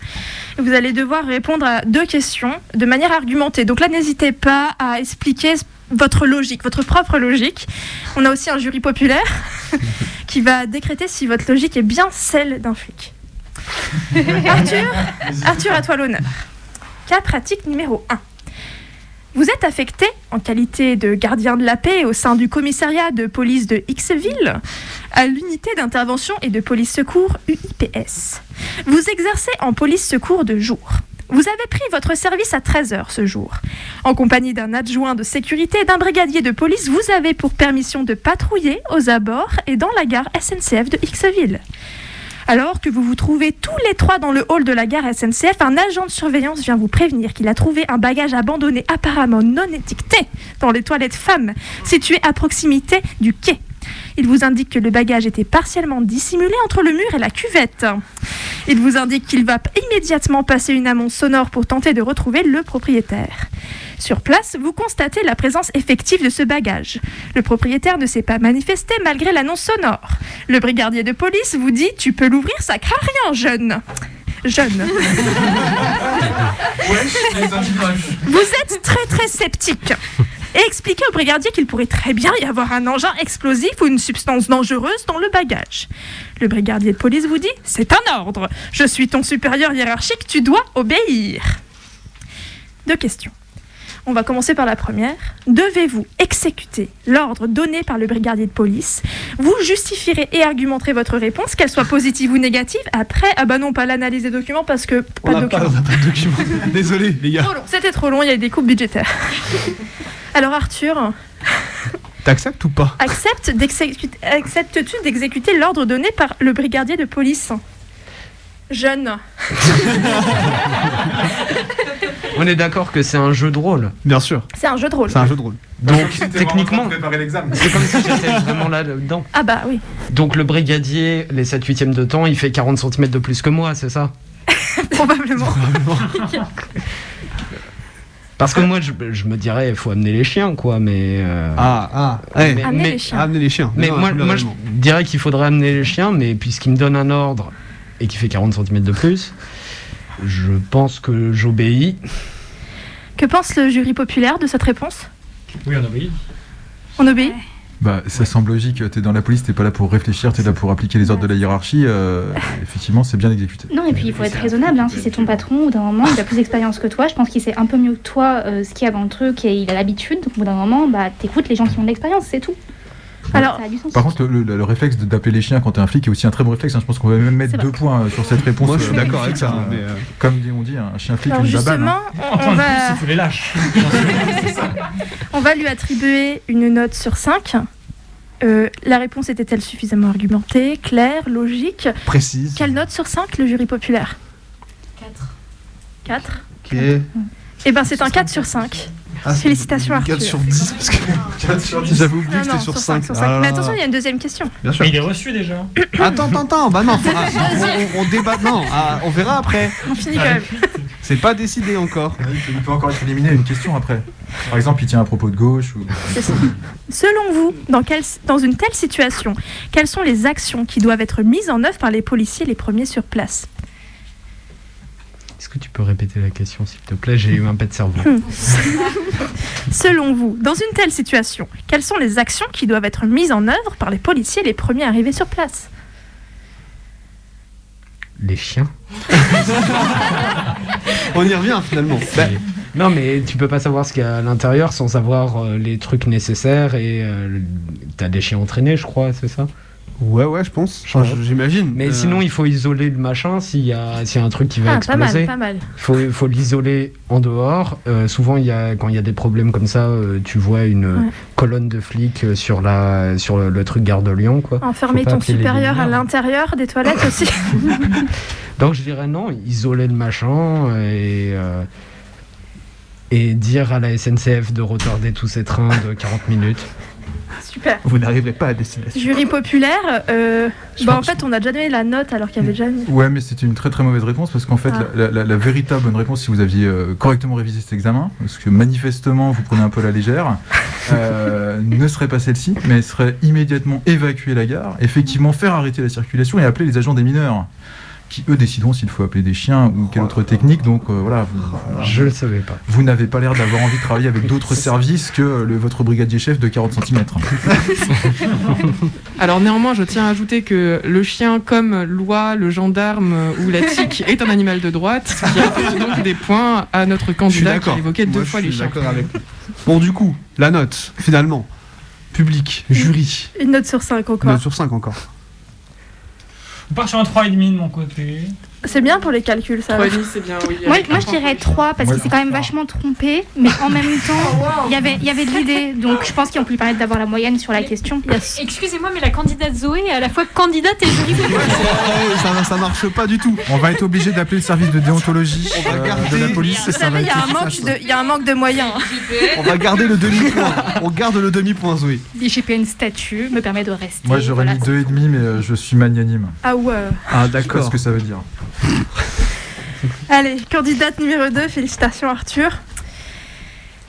Vous allez devoir répondre à deux questions de manière argumentée. Donc là, n'hésitez pas à expliquer votre logique, votre propre logique. On a aussi un jury populaire qui va décréter si votre logique est bien celle d'un flic. Arthur, Arthur, à toi l'honneur. Cas pratique numéro 1. Vous êtes affecté en qualité de gardien de la paix au sein du commissariat de police de Xville à l'unité d'intervention et de police secours UIPS. Vous exercez en police secours de jour. Vous avez pris votre service à 13h ce jour. En compagnie d'un adjoint de sécurité et d'un brigadier de police, vous avez pour permission de patrouiller aux abords et dans la gare SNCF de Xville. Alors que vous vous trouvez tous les trois dans le hall de la gare SNCF, un agent de surveillance vient vous prévenir qu'il a trouvé un bagage abandonné apparemment non étiqueté dans les toilettes femmes situées à proximité du quai. Il vous indique que le bagage était partiellement dissimulé entre le mur et la cuvette. Il vous indique qu'il va immédiatement passer une amende sonore pour tenter de retrouver le propriétaire. Sur place, vous constatez la présence effective de ce bagage. Le propriétaire ne s'est pas manifesté malgré l'annonce sonore. Le brigadier de police vous dit Tu peux l'ouvrir, ça craint rien, jeune. Jeune. Vous êtes très très sceptique et expliquez au brigadier qu'il pourrait très bien y avoir un engin explosif ou une substance dangereuse dans le bagage. Le brigadier de police vous dit C'est un ordre. Je suis ton supérieur hiérarchique, tu dois obéir. Deux questions. On va commencer par la première. Devez-vous exécuter l'ordre donné par le brigadier de police? Vous justifierez et argumenterez votre réponse, qu'elle soit positive ou négative. Après, ah bah non, pas l'analyse des documents parce que On pas de n'a pas, documents. on n'a pas de documents. Désolé, les gars. C'était trop long, il y a eu des coupes budgétaires. Alors Arthur, T'acceptes ou pas accepte d'exécuter- acceptes-tu d'exécuter l'ordre donné par le brigadier de police? Jeune. On est d'accord que c'est un jeu de rôle. Bien sûr. C'est un jeu de rôle. C'est un jeu de rôle. Donc techniquement, préparer l'examen. c'est comme si j'étais vraiment là dedans. Ah bah oui. Donc le brigadier, les 7 8 de temps, il fait 40 cm de plus que moi, c'est ça? Probablement. Parce que moi, je, je me dirais, il faut amener les chiens, quoi, mais... euh, Ah, ah, ouais. mais, Amener mais- les chiens. Amener les chiens. mais Non, moi, moi, je dirais qu'il faudrait amener les chiens, mais puisqu'il me donne un ordre, et qui fait 40 cm de plus. Je pense que j'obéis. Que pense le jury populaire de cette réponse? Oui, on obéit. On obéit? Bah, ça semble logique. T'es dans la police, t'es pas là pour réfléchir, t'es là pour appliquer les ordres de la hiérarchie. euh, effectivement, c'est bien exécuté. Non, et puis il faut être raisonnable. hein. Si c'est ton patron, au bout d'un moment, il a plus d'expérience que toi. Je pense qu'il sait un peu mieux que toi euh, ce qu'il y a dans le truc et il a l'habitude. Donc au bout d'un moment, bah, t'écoutes les gens qui ont de l'expérience, c'est tout. Alors. Par contre, le, le- le réflexe de- d'appeler les chiens quand t'es un flic est aussi un très bon réflexe. hein. Je pense qu'on va même mettre deux points euh, sur cette réponse. Moi, je suis euh, d'accord avec ça, mais, euh, Comme on dit, un chien flic, Alors une babane. justement, hein. on, on va, tu les lâches. on va lui attribuer une note sur 5. la réponse était-elle suffisamment argumentée, claire, logique? Précise. Quelle note sur 5 le jury populaire? 4. 4 Ok. Eh ben c'est un 4 sur 5. Ah, Félicitations Arthur. 4 sur 10 parce que 4 sur 10. J'avais oublié Ah que c'était sur cinq, 5. sur cinq. Mais attention, il y a une deuxième question. Bien sûr. Mais il est reçu déjà. Attends, attends, attends. Bah non, faut- ah, on, on- on débat. Non, ah, on verra après. On finit quand même. C'est pas décidé encore. Il peut encore être éliminé à une question après. Par exemple, il tient un propos de gauche. Ou... Selon vous, dans, quelle- dans une telle situation, quelles sont les actions qui doivent être mises en œuvre par les policiers les premiers sur place? Est-ce que tu peux répéter la question, s'il te plaît? J'ai eu un pet de cerveau. Selon vous, dans une telle situation, quelles sont les actions qui doivent être mises en œuvre par les policiers les premiers arrivés sur place? Les chiens On y revient finalement. Bah, non, mais tu peux pas savoir ce qu'il y a à l'intérieur sans savoir euh, les trucs nécessaires et euh, t'as des chiens entraînés, je crois, c'est ça? Ouais, ouais, je pense. Enfin, J'imagine. Mais Euh, sinon, il faut isoler le machin s'il y a, s'il y a un truc qui va Ah, pas mal, exploser. pas mal. Il faut, faut l'isoler en dehors. Euh, souvent, il y a, quand il y a des problèmes comme ça, euh, tu vois une Ouais. colonne de flics sur, la, sur le, le truc Gare de Lyon. Quoi. Enfermer ton supérieur à l'intérieur des toilettes aussi Donc je dirais non, isoler le machin et, euh, et dire à la SNCF de retarder tous ces trains de 40 minutes. Super. Vous n'arriverez pas à destination. Jury populaire, euh, bah, en fait, on a déjà donné la note alors qu'il y avait déjà. une- Ouais, mais c'était une très très mauvaise réponse parce qu'en fait, Ah. la, la- la véritable bonne réponse, si vous aviez euh, correctement révisé cet examen, parce que manifestement vous prenez un peu la légère, euh, ne serait pas celle-ci, mais serait immédiatement évacuer la gare, effectivement faire arrêter la circulation et appeler les agents des mineurs, qui eux décideront s'il faut appeler des chiens ou quelle autre technique. Donc euh, voilà, vous, Je le savais pas. vous n'avez pas l'air d'avoir envie de travailler avec d'autres services que le, votre brigadier chef de 40 cm. Alors néanmoins, je tiens à ajouter que le chien, comme l'oie, le gendarme ou la tique, est un animal de droite, ce qui apporte donc des points à notre candidat qui a évoqué deux Moi, fois les chiens. avec. Bon, du coup, la note, finalement. Public, jury. Une note sur 5 encore. Note sur 5 encore. On part sur un 3,5 de mon côté. C'est bien pour les calculs, ça. Trois et demi, c'est bien, oui. Moi, moi je dirais 3 parce qu'il s'est quand même vachement trompé, mais en même temps, il y avait, il y avait de l'idée, donc je pense qu'ils ont pu lui permettre d'avoir la moyenne sur la question. Excusez-moi, mais la candidate Zoé est à la fois candidate et jury Ouais, ça, ça marche pas du tout. On va être obligé d'appeler le service de déontologie euh, de la police. Il y, a un manque de- il y a un manque de moyens. On va garder le demi-point. On garde le demi-point, Zoé. L'IGPN statut me permet de rester. Moi j'aurais voilà. mis deux et demi, mais euh, je suis magnanime. Ah ouais. Ah, pas ce que ça veut dire. Allez, candidate numéro 2, félicitations Arthur.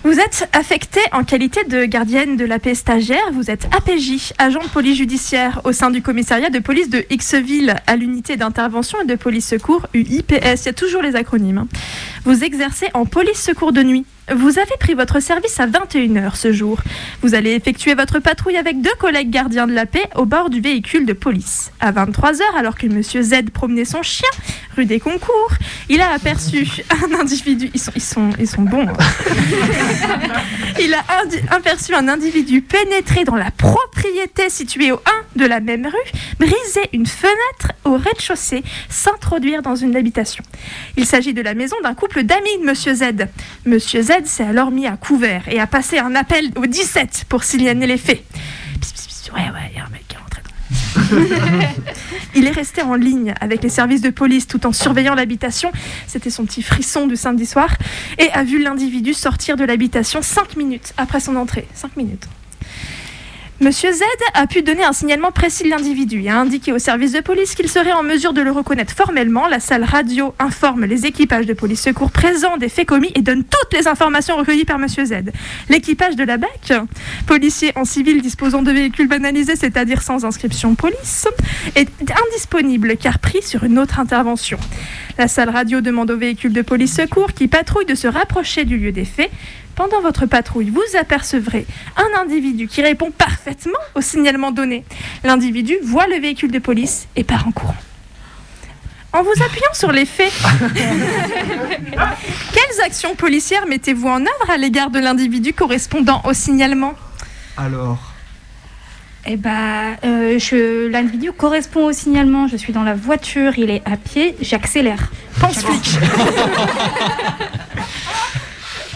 Vous êtes affectée en qualité de gardienne de la paix stagiaire, vous êtes APJ, agent de police judiciaire au sein du commissariat de police de Xville à l'unité d'intervention et de police secours UIPS, il y a toujours les acronymes. hein. Vous exercez en police secours de nuit. Vous avez pris votre service à 21h ce jour. Vous allez effectuer votre patrouille avec deux collègues gardiens de la paix au bord du véhicule de police. À 23h, alors que Monsieur Z promenait son chien rue des Concours, il a aperçu un individu. Ils sont, ils sont, bons. hein. il a aperçu un individu pénétrer dans la propriété située au 1 de la même rue, briser une fenêtre au rez-de-chaussée, s'introduire dans une habitation. Il s'agit de la maison d'un couple d'amis de Monsieur Z. Monsieur Z s'est alors mis à couvert et a passé un appel au 17 pour signaler les faits. Pss, pss, pss, Ouais, ouais, il y a un mec qui est rentré il est resté en ligne avec les services de police tout en surveillant l'habitation. C'était son petit frisson du samedi soir. Et a vu l'individu sortir de l'habitation 5 minutes après son entrée. 5 minutes. Monsieur Z a pu donner un signalement précis de l'individu et a indiqué au service de police qu'il serait en mesure de le reconnaître formellement. La salle radio informe les équipages de police secours présents des faits commis et donne toutes les informations recueillies par Monsieur Z. L'équipage de la BAC, policiers en civil disposant de véhicules banalisés, c'est-à-dire sans inscription police, est indisponible car pris sur une autre intervention. La salle radio demande au véhicule de police secours qui patrouille de se rapprocher du lieu des faits. Pendant votre patrouille, vous apercevrez un individu qui répond parfaitement au signalement donné. L'individu voit le véhicule de police et part en courant. En vous appuyant sur les faits, quelles actions policières mettez-vous en œuvre à l'égard de l'individu correspondant au signalement? Alors. Eh ben, euh, je- l'individu correspond au signalement. Je suis dans la voiture, il est à pied, j'accélère. Pense flic.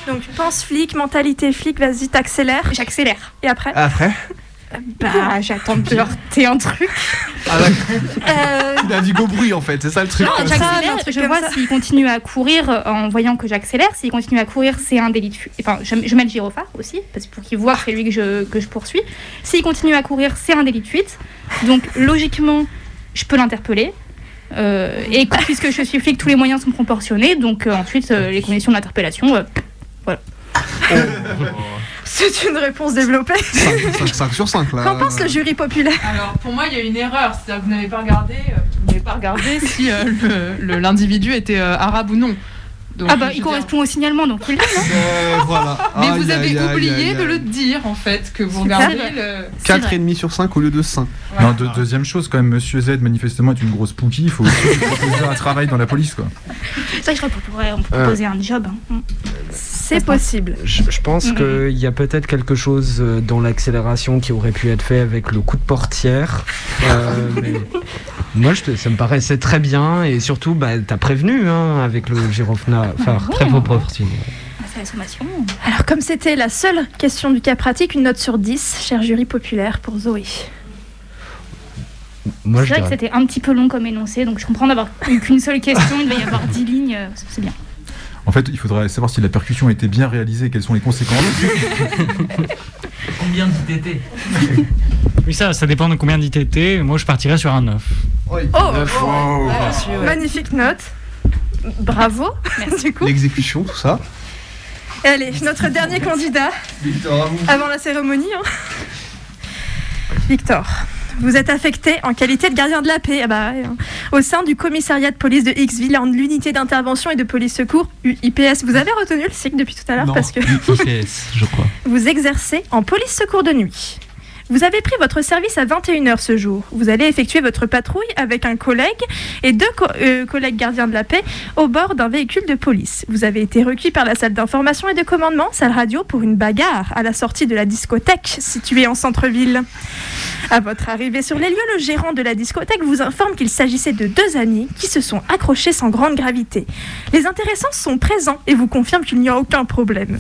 Donc pense flic, mentalité flic, vas-y, t'accélères. J'accélère. Et après Après Bah, j'attends de heurter un truc. Ah, Euh, Il a dit go bruit en fait, c'est ça le truc. Non, j'accélère, je vois s'il continue à courir euh, en voyant que j'accélère. S'il continue à courir, c'est un délit de fuite. Enfin, je, je mets le gyrophare aussi, parce que pour qu'il voit que c'est lui que je, que je poursuis. S'il continue à courir, c'est un délit de fuite. Donc, logiquement, je peux l'interpeller. Euh, et puisque je suis flic, tous les moyens sont proportionnés. Donc, euh, ensuite, euh, les conditions d'interpellation, voilà. C'est une réponse développée. 5, sur 5 là. Qu'en pense le jury populaire Alors, pour moi, il y a une erreur. C'est-à-dire que vous n'avez pas regardé, euh, vous n'avez pas regardé si euh, l'individu était euh, arabe ou non. Donc, ah bah, il dire- correspond au signalement, donc il l'a, non Euh, voilà. Mais Aïe, vous avez oublié aïe, de le dire, en fait, que vous regardez le... 4,5 sur 5 au lieu de 5. Non, de- deuxième chose, quand même, Monsieur Z, manifestement, est une grosse pookie. Il faut aussi lui proposer un travail dans la police, quoi. C'est vrai que je crois qu'on pourrait on peut Euh. proposer un job. hein. C'est possible. Je, je pense qu'il y a peut-être quelque chose euh, dans l'accélération qui aurait pu être fait avec le coup de portière. Euh, mais moi, je te- ça me paraissait très bien et surtout, bah, t'as prévenu hein, avec le gyrophare. Ah Très. Ah. Alors, comme c'était la seule question du cas pratique, une note sur 10, cher jury populaire, pour Zoé. Moi, C'est je vrai que dirais. c'était un petit peu long comme énoncé, donc je comprends d'avoir eu qu'une seule question, il devait y avoir 10 lignes, euh, c'est bien. En fait, il faudrait savoir si la percussion a été bien réalisée et quelles sont les conséquences. Combien d'ITT Oui, ça, ça dépend de combien d'ITT. Moi, je partirais sur un 9. Oh, oh, magnifique note. Bravo. Du coup. L'exécution, tout ça. Et allez, notre dernier candidat Victor, à vous. avant la cérémonie. hein. Victor, vous êtes affecté en qualité de gardien de la paix ah bah hein, au sein du commissariat de police de Xville en l'unité d'intervention et de police secours UIPS. Vous avez retenu le cycle depuis tout à l'heure parce que je crois. vous exercez en police secours de nuit. Vous avez pris votre service à 21h ce jour. Vous allez effectuer votre patrouille avec un collègue et deux euh, collègues gardiens de la paix au bord d'un véhicule de police. Vous avez été requis par la salle d'information et de commandement, salle radio, pour une bagarre à la sortie de la discothèque située en centre-ville. À votre arrivée sur les lieux, le gérant de la discothèque vous informe qu'il s'agissait de deux amis qui se sont accrochés sans grande gravité. Les intéressants sont présents et vous confirment qu'il n'y a aucun problème.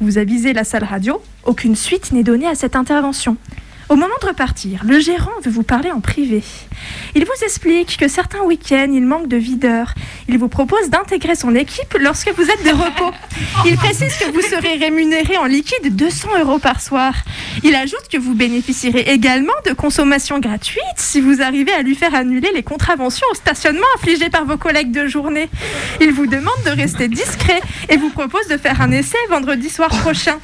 Vous avisez la salle radio, aucune suite n'est donnée à cette intervention. Au moment de repartir, le gérant veut vous parler en privé. Il vous explique que certains week-ends, il manque de videurs. Il vous propose d'intégrer son équipe lorsque vous êtes de repos. Il précise que vous serez rémunéré en liquide 200 euros par soir. Il ajoute que vous bénéficierez également de consommation gratuite si vous arrivez à lui faire annuler les contraventions au stationnement infligées par vos collègues de journée. Il vous demande de rester discret et vous propose de faire un essai vendredi soir prochain.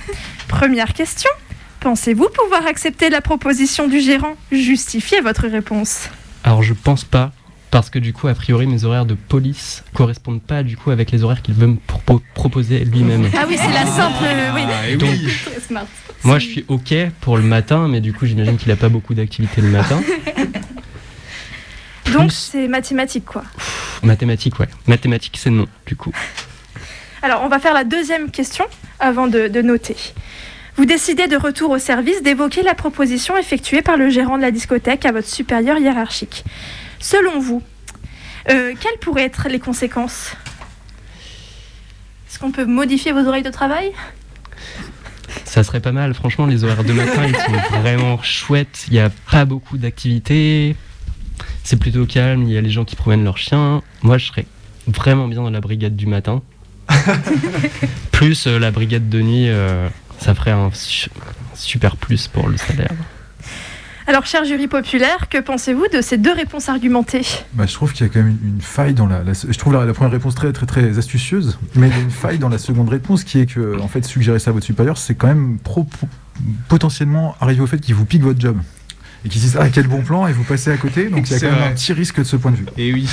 Première question. Pensez-vous pouvoir accepter la proposition du gérant? Justifiez votre réponse. Alors je pense pas, parce que du coup, a priori, mes horaires de police correspondent pas du coup avec les horaires qu'il veut me propo- proposer lui-même. Ah oui, c'est la simple. oui. Donc, Très smart. Moi, je suis ok pour le matin, mais du coup, j'imagine qu'il a pas beaucoup d'activité le matin. Donc c'est mathématique quoi. Pff, Mathématiques, ouais. Mathématiques, c'est non, du coup. Alors on va faire la deuxième question avant de, de noter. Vous décidez de retour au service d'évoquer la proposition effectuée par le gérant de la discothèque à votre supérieur hiérarchique. Selon vous, euh, quelles pourraient être les conséquences? Est-ce qu'on peut modifier vos oreilles de travail? Ça serait pas mal. Franchement, les horaires de matin, ils sont vraiment chouettes. Il n'y a pas beaucoup d'activités. C'est plutôt calme. Il y a les gens qui promènent leurs chiens. Moi, je serais vraiment bien dans la brigade du matin. Plus euh, la brigade de nuit, euh, ça ferait un su- super plus pour le salaire. Alors, cher jury populaire, que pensez-vous de ces deux réponses argumentées? Bah, je trouve qu'il y a quand même une, une faille dans la, la- Je trouve la, la première réponse très, très, très astucieuse, mais il y a une faille dans la seconde réponse qui est que, en fait, suggérer ça à votre supérieur, c'est quand même pro- pro- potentiellement arriver au fait qu'il vous pique votre job. Et qu'ils se disent, ah, quel bon plan, et vous passez à côté, donc il y a quand même un petit risque de ce point de vue. Et oui.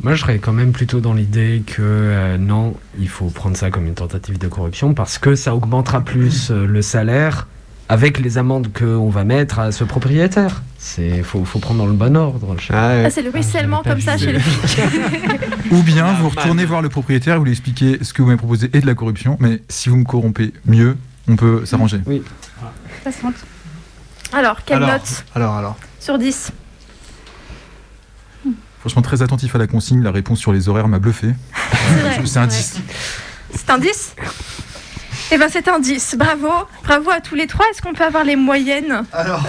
Moi, je serais quand même plutôt dans l'idée que euh, non, il faut prendre ça comme une tentative de corruption parce que ça augmentera plus euh, le salaire avec les amendes qu'on va mettre à ce propriétaire. C'est faut, faut prendre dans le bon ordre. Ah, c'est le ruissellement comme ça chez les flics. Ou bien vous retournez voir le propriétaire, vous lui expliquez ce que vous m'avez proposé est de la corruption, mais si vous me corrompez mieux, on peut s'arranger. Oui. Ça se. Alors, quelle alors, note alors, alors. sur 10 Franchement, très attentif à la consigne, la réponse sur les horaires m'a bluffé. c'est un c'est 10. C'est un 10 Eh ben c'est un 10. Bravo. Bravo à tous les trois. Est-ce qu'on peut avoir les moyennes Alors,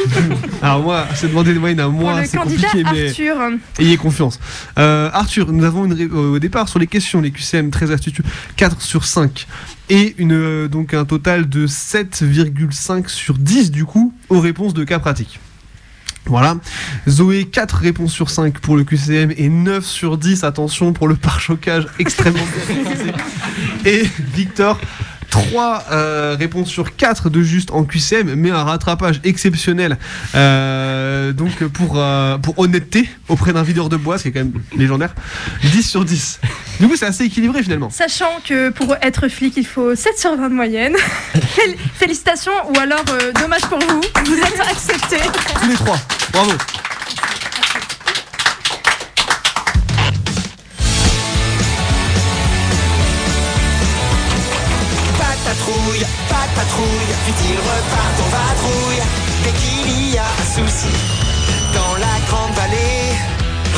Alors moi, c'est demander des moyennes à Pour moi, le c'est candidat compliqué, mais Arthur. ayez confiance. Euh, Arthur, nous avons une euh, au départ sur les questions, les QCM très astucieux, 4 sur 5. Et une, euh, donc un total de 7,5 sur 10 du coup aux réponses de cas pratiques. Voilà. Zoé, 4 réponses sur 5 pour le QCM et 9 sur 10, attention, pour le pare-chocage extrêmement. Et Victor, 3 réponses sur 4 de juste en QCM, mais un rattrapage exceptionnel. Euh, donc pour, euh, pour honnêteté auprès d'un videur de bois, ce qui est quand même légendaire, 10 sur 10. Du coup, c'est assez équilibré finalement. Sachant que pour être flic, il faut 7 sur 20 de moyenne. Fél- Félicitations ou alors euh, dommage pour vous, vous êtes acceptés. Tous les trois. Bravo. Patrouille, pas de patrouille, vite il repart en vadrouille. Dès qu'il y a un souci dans la grande vallée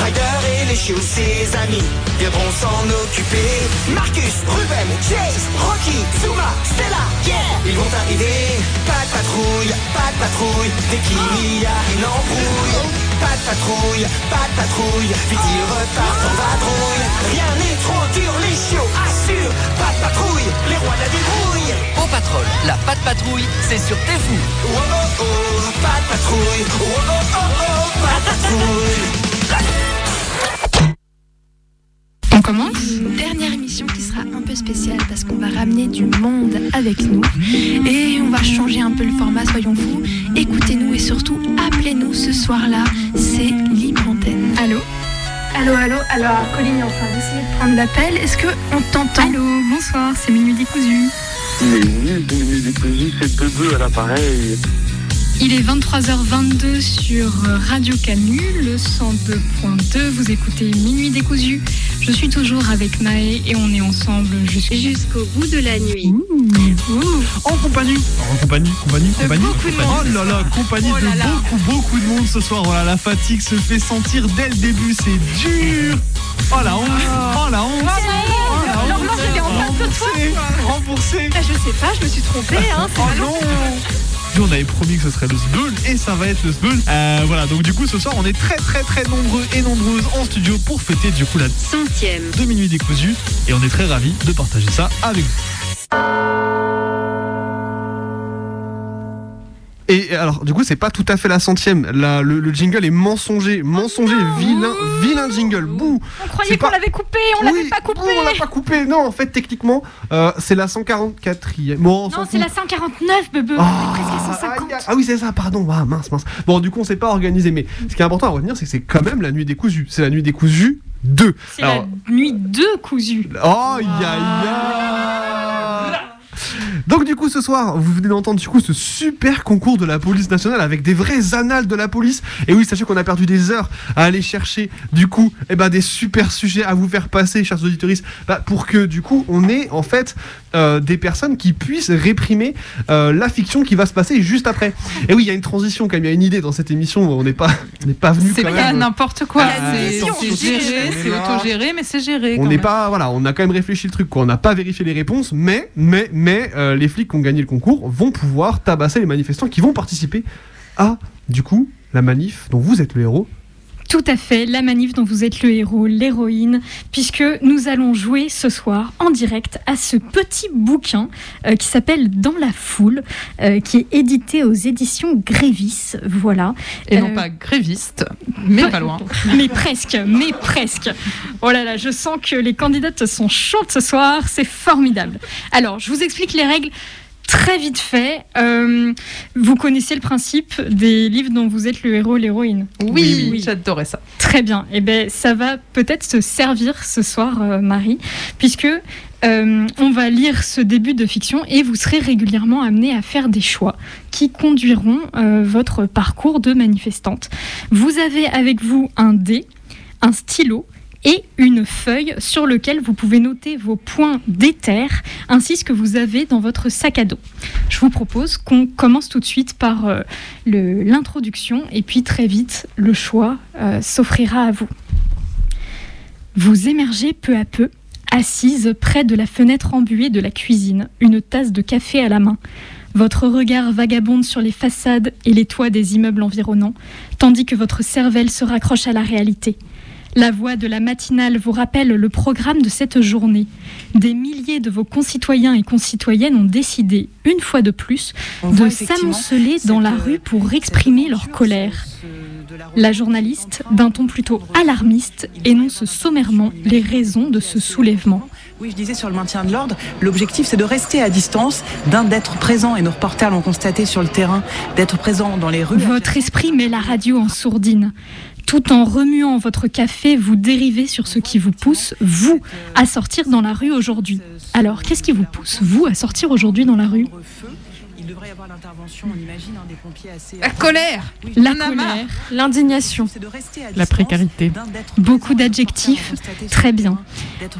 Ryder et les chiots, ses amis, viendront s'en occuper. Marcus, Ruben, Chase, Rocky, Zuma, Stella, yeah Ils vont arriver, pas de patrouille, pas de patrouille. Dès qu'il y a une embrouille Pas de patrouille, pas de patrouille. Vite ils repartent en vadrouille. Rien n'est trop dur, les chiots assurent. Pas de patrouille, les rois de la débrouille Au Patrol, la patte patrouille, c'est sur T'es fou. Oh oh oh, pas de patrouille. Oh oh oh oh, pas de patrouille On commence Dernière émission qui sera un peu spéciale parce qu'on va ramener du monde avec nous et on va changer un peu le format, soyons fous. Écoutez-nous et surtout appelez-nous ce soir-là, c'est libre antenne. Allô Allô, allô, alors Colline est en train d'essayer de prendre l'appel. Est-ce que on t'entend Allô, bonsoir, c'est Minuit décousu. De Minuit Décousu, c'est Bebe à l'appareil. Il est 23h22 sur Radio Canu, le 102.2. Vous écoutez Minuit décousu. Je suis toujours avec Maë et on est ensemble jusqu'au jusqu'au bout de la nuit. En compagnie, en compagnie, compagnie, compagnie. beaucoup de Oh là là, compagnie Oh là de là. beaucoup, beaucoup de monde ce soir. Voilà, la fatigue se fait sentir dès le début, c'est dur. Oh la honte, oh la honte. Oh la honte. L'horloge, elle est en face de toi. Remboursé, Remboursé. Ah, Je sais pas, je me suis trompée. Hein, Oh non Nous, on avait promis que ce serait le Sbeul et ça va être le Sbeul. Euh, voilà, donc du coup, ce soir, on est très, très, très nombreux et nombreuses en studio pour fêter du coup la Centième. de minuit décousu et on est très ravis de partager ça avec vous. Et alors, du coup, c'est pas tout à fait la centième. La- le, le jingle est mensonger, mensonger, vilain, vilain jingle. Bouh. On croyait qu'on pas- l'avait coupé, on l'avait Oui, pas coupé. on l'a pas coupé. Non, en fait, techniquement, euh, c'est la 144e. Bon, Non, c'est la 149, bebe. Ah, est presque 150. Ah oui, c'est ça, pardon. Ah, mince, mince. Bon, du coup, on s'est pas organisé, mais ce qui est important à retenir, c'est que c'est quand même la nuit des cousus. C'est la nuit des cousus 2. C'est la nuit de cousu. Oh, ya, ya. Donc du coup ce soir, vous venez d'entendre du coup ce super concours de la police nationale avec des vrais annales de la police. Et oui, sachez qu'on a perdu des heures à aller chercher du coup eh ben, des super sujets à vous faire passer, chers auditeurs, bah, pour que du coup on ait en fait euh, des personnes qui puissent réprimer euh, la fiction qui va se passer juste après. Et oui, il y a une transition quand même, il y a une idée dans cette émission, on n'est pas, on pas venu C'est pas n'importe quoi. Ah, C'est géré, c'est autogéré, mais c'est géré. On n'est pas, voilà, on a quand même réfléchi le truc, quoi. On n'a pas vérifié les réponses, mais, mais, mais, euh, les flics qui ont gagné le concours vont pouvoir tabasser les manifestants qui vont participer à, du coup, la manif dont vous êtes le héros Tout à fait, la manif dont vous êtes le héros, l'héroïne, puisque nous allons jouer ce soir en direct à ce petit bouquin euh, qui s'appelle Dans la foule, euh, qui est édité aux éditions Grévis. Voilà. Et non Euh, pas gréviste, mais pas loin. mais presque, mais presque. Oh là là, je sens que les candidates sont chaudes ce soir, c'est formidable. Alors, je vous explique les règles. Très vite fait, Euh, vous connaissez le principe des livres dont vous êtes le héros, l'héroïne? Oui, oui, j'adorais ça. Très bien. Eh ben, ça va peut-être se servir ce soir, euh, Marie, puisque euh, on va lire ce début de fiction et vous serez régulièrement amené à faire des choix qui conduiront votre parcours de manifestante. Vous avez avec vous un dé, un stylo et une feuille sur lequel vous pouvez noter vos points d'éther ainsi ce que vous avez dans votre sac à dos. Je vous propose qu'on commence tout de suite par euh, l'introduction et puis très vite le choix euh, s'offrira à vous. Vous émergez peu à peu, assise près de la fenêtre embuée de la cuisine, une tasse de café à la main. Votre regard vagabonde sur les façades et les toits des immeubles environnants, tandis que votre cervelle se raccroche à la réalité. La voix de la matinale vous rappelle le programme de cette journée. Des milliers de vos concitoyens et concitoyennes ont décidé, une fois de plus, On de s'amonceler dans la rue pour exprimer leur colère. La journaliste, d'un ton plutôt alarmiste, énonce sommairement les raisons de ce soulèvement. Oui, je disais sur le maintien de l'ordre, l'objectif c'est de rester à distance, d'un d'être présent, et nos reporters l'ont constaté sur le terrain, d'être présent dans les rues. Votre esprit met la radio en sourdine. Tout en remuant votre café, vous dérivez sur ce qui vous pousse, vous, à sortir dans la rue aujourd'hui. Alors, qu'est-ce qui vous pousse, vous, à sortir aujourd'hui dans la rue? Il devrait y avoir l'intervention, on imagine, hein, des pompiers assez... La colère La colère, l'indignation, La précarité. beaucoup d'adjectifs, très bien.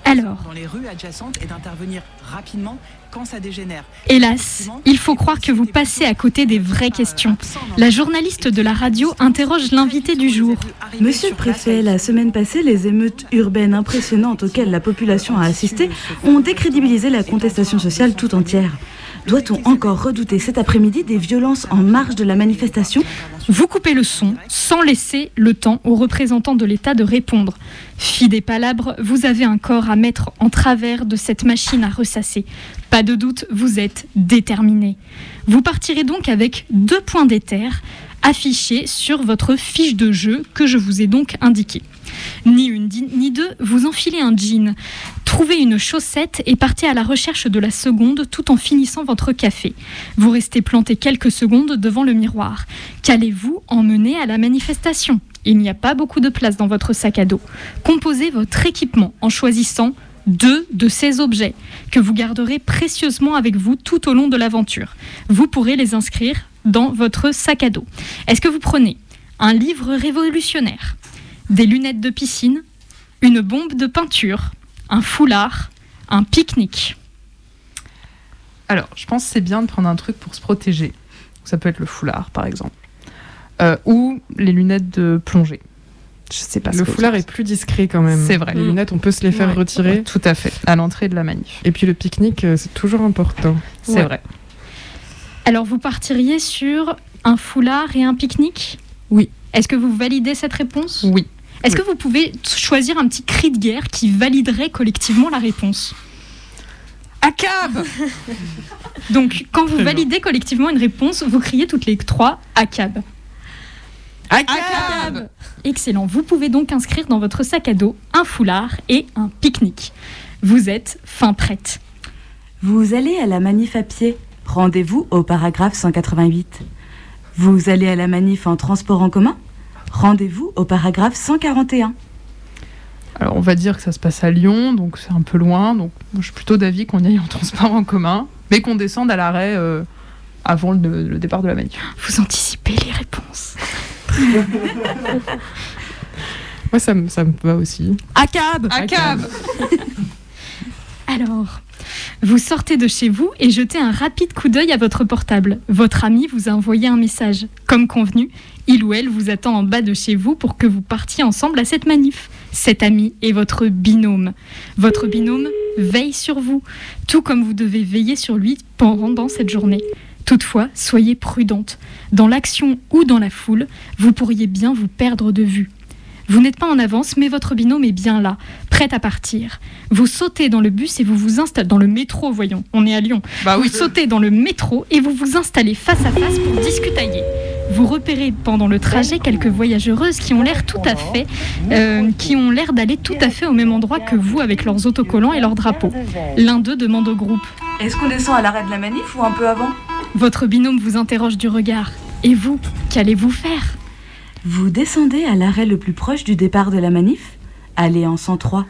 Alors, dans les rues adjacentes et d'intervenir rapidement quand ça dégénère. Hélas, il faut croire que vous passez à côté des vraies questions. La journaliste de la radio interroge l'invité du jour. Monsieur le préfet, la semaine passée, les émeutes urbaines impressionnantes auxquelles la population a assisté ont décrédibilisé la contestation sociale tout entière. Doit-on encore redouter cet après-midi des violences en marge de la manifestation Vous coupez le son sans laisser le temps aux représentants de l'État de répondre. Fille des palabres, vous avez un corps à mettre en travers de cette machine à ressasser. Pas de doute, vous êtes déterminé. Vous partirez donc avec deux points d'éther affichés sur votre fiche de jeu que je vous ai donc indiquée. Ni une ni deux, vous enfilez un jean, trouvez une chaussette et partez à la recherche de la seconde tout en finissant votre café. Vous restez planté quelques secondes devant le miroir. Qu'allez-vous emmener à la manifestation? Il n'y a pas beaucoup de place dans votre sac à dos. Composez votre équipement en choisissant deux de ces objets que vous garderez précieusement avec vous tout au long de l'aventure. Vous pourrez les inscrire dans votre sac à dos. Est-ce que vous prenez un livre révolutionnaire, des lunettes de piscine, une bombe de peinture, un foulard, un pique-nique? Alors, je pense que c'est bien de prendre un truc pour se protéger. Ça peut être le foulard, par exemple. Euh, ou les lunettes de plongée. Je sais pas Le foulard est plus discret quand même. C'est vrai. Les lunettes, on peut se les faire Ouais. retirer. Tout à fait, à l'entrée de la manif. Et puis le pique-nique, euh, c'est toujours important. C'est Ouais. vrai. Alors vous partiriez sur un foulard et un pique-nique? Oui. Est-ce que vous validez cette réponse? Oui. Est-ce que vous pouvez choisir un petit cri de guerre qui validerait collectivement la réponse? ACAB Donc quand vous validez collectivement une réponse, vous criez toutes les trois Excellent. Vous pouvez donc inscrire dans votre sac à dos un foulard et un pique-nique. Vous êtes fin prête. Vous allez à la manif à pied. Rendez-vous au paragraphe 188. Vous allez à la manif en transport en commun. Rendez-vous au paragraphe 141. Alors, on va dire que ça se passe à Lyon, donc c'est un peu loin. Donc, moi, je suis plutôt d'avis qu'on y aille en transport en commun, mais qu'on descende à l'arrêt euh, avant le, le départ de la manif. Vous anticipez les réponses. Moi, ça, me- ça me va aussi. ACAB ACAB Alors, vous sortez de chez vous et jetez un rapide coup d'œil à votre portable. Votre ami vous a envoyé un message. Comme convenu, il ou elle vous attend en bas de chez vous pour que vous partiez ensemble à cette manif. Cet ami est votre binôme. Votre binôme veille sur vous, tout comme vous devez veiller sur lui pendant cette journée. Toutefois, soyez prudente. Dans l'action ou dans la foule, vous pourriez bien vous perdre de vue. Vous n'êtes pas en avance, mais votre binôme est bien là, prêt à partir. Vous sautez dans le bus et vous vous installez dans le métro, voyons, on est à Lyon. Vous sautez dans le métro et vous vous installez face à face pour discutailler. Vous repérez pendant le trajet quelques voyageuses qui ont l'air tout à fait, euh, qui ont l'air d'aller tout à fait au même endroit que vous avec leurs autocollants et leurs drapeaux. L'un d'eux demande au groupe Est-ce qu'on descend à l'arrêt de la manif ou un peu avant? Votre binôme vous interroge du regard. Et vous, qu'allez-vous faire? Vous descendez à l'arrêt le plus proche du départ de la manif, allez en 103.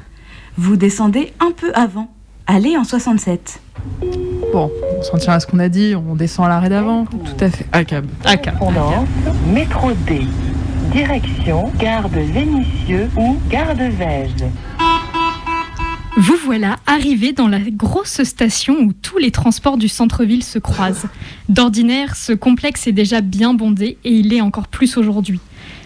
Vous descendez un peu avant, allez en 67. Bon, on s'en tient à ce qu'on a dit, on descend à l'arrêt d'avant. Tout à fait. À cab. À cab. Métro D. Direction Gare de Vénissieux ou Gare de Vèze. Vous voilà arrivé dans la grosse station où tous les transports du centre-ville se croisent. D'ordinaire, ce complexe est déjà bien bondé et il l'est encore plus aujourd'hui.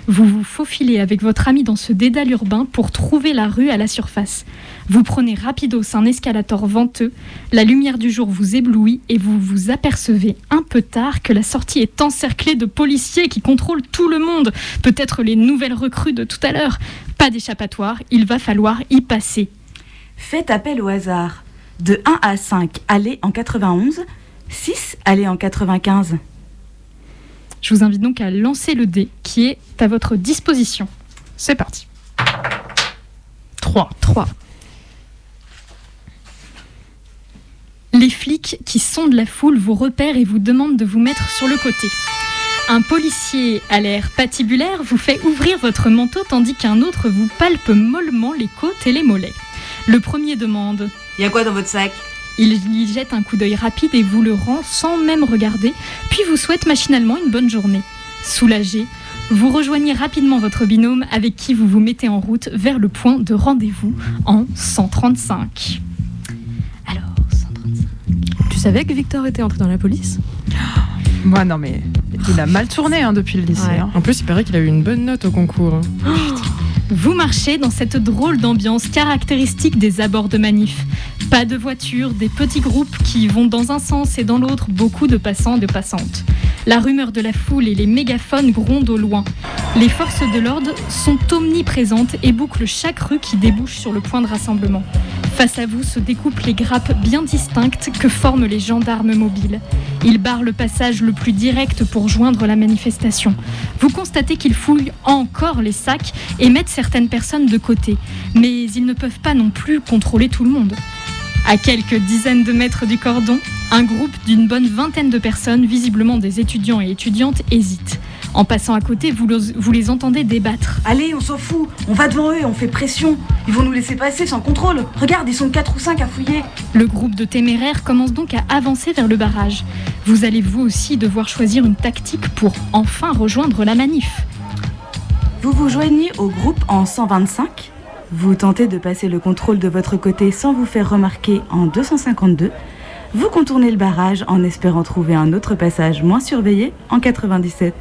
Vous vous faufilez avec votre ami dans ce dédale urbain pour trouver la rue à la surface. Vous prenez rapidos un escalator venteux, la lumière du jour vous éblouit et vous vous apercevez un peu tard que la sortie est encerclée de policiers qui contrôlent tout le monde, peut-être les nouvelles recrues de tout à l'heure. Pas d'échappatoire, il va falloir y passer. Faites appel au hasard. De 1 à 5, allez en 91. 6, allez en 95. Je vous invite donc à lancer le dé qui est à votre disposition. C'est parti. 3. 3. Les flics qui sondent la foule vous repèrent et vous demandent de vous mettre sur le côté. Un policier à l'air patibulaire vous fait ouvrir votre manteau tandis qu'un autre vous palpe mollement les côtes et les mollets. Le premier demande Y a quoi dans votre sac? Il y jette un coup d'œil rapide et vous le rend sans même regarder, puis vous souhaite machinalement une bonne journée. Soulagé, vous rejoignez rapidement votre binôme avec qui vous vous mettez en route vers le point de rendez-vous en 135. Tu savais que Victor était entré dans la police? Moi, non, mais il a mal tourné hein, depuis le lycée. hein. En plus, il paraît qu'il a eu une bonne note au concours. hein. Vous marchez dans cette drôle d'ambiance caractéristique des abords de manif. Pas de voitures, des petits groupes qui vont dans un sens et dans l'autre, beaucoup de passants et de passantes. La rumeur de la foule et les mégaphones grondent au loin. Les forces de l'ordre sont omniprésentes et bouclent chaque rue qui débouche sur le point de rassemblement. Face à vous se découpent les grappes bien distinctes que forment les gendarmes mobiles. Ils barrent le passage le plus direct pour joindre la manifestation. Vous constatez qu'ils fouillent encore les sacs et mettent certaines personnes de côté. Mais ils ne peuvent pas non plus contrôler tout le monde. À quelques dizaines de mètres du cordon, un groupe d'une bonne vingtaine de personnes, visiblement des étudiants et étudiantes, hésite. En passant à côté, vous, le- vous les entendez débattre. Allez, on s'en fout. On va devant eux on fait pression. Ils vont nous laisser passer sans contrôle. Regarde, ils sont 4 ou 5 à fouiller. Le groupe de téméraires commence donc à avancer vers le barrage. Vous allez vous aussi devoir choisir une tactique pour enfin rejoindre la manif. Vous vous joignez au groupe en 125. Vous tentez de passer le contrôle de votre côté sans vous faire remarquer en 252. Vous contournez le barrage en espérant trouver un autre passage moins surveillé en 97.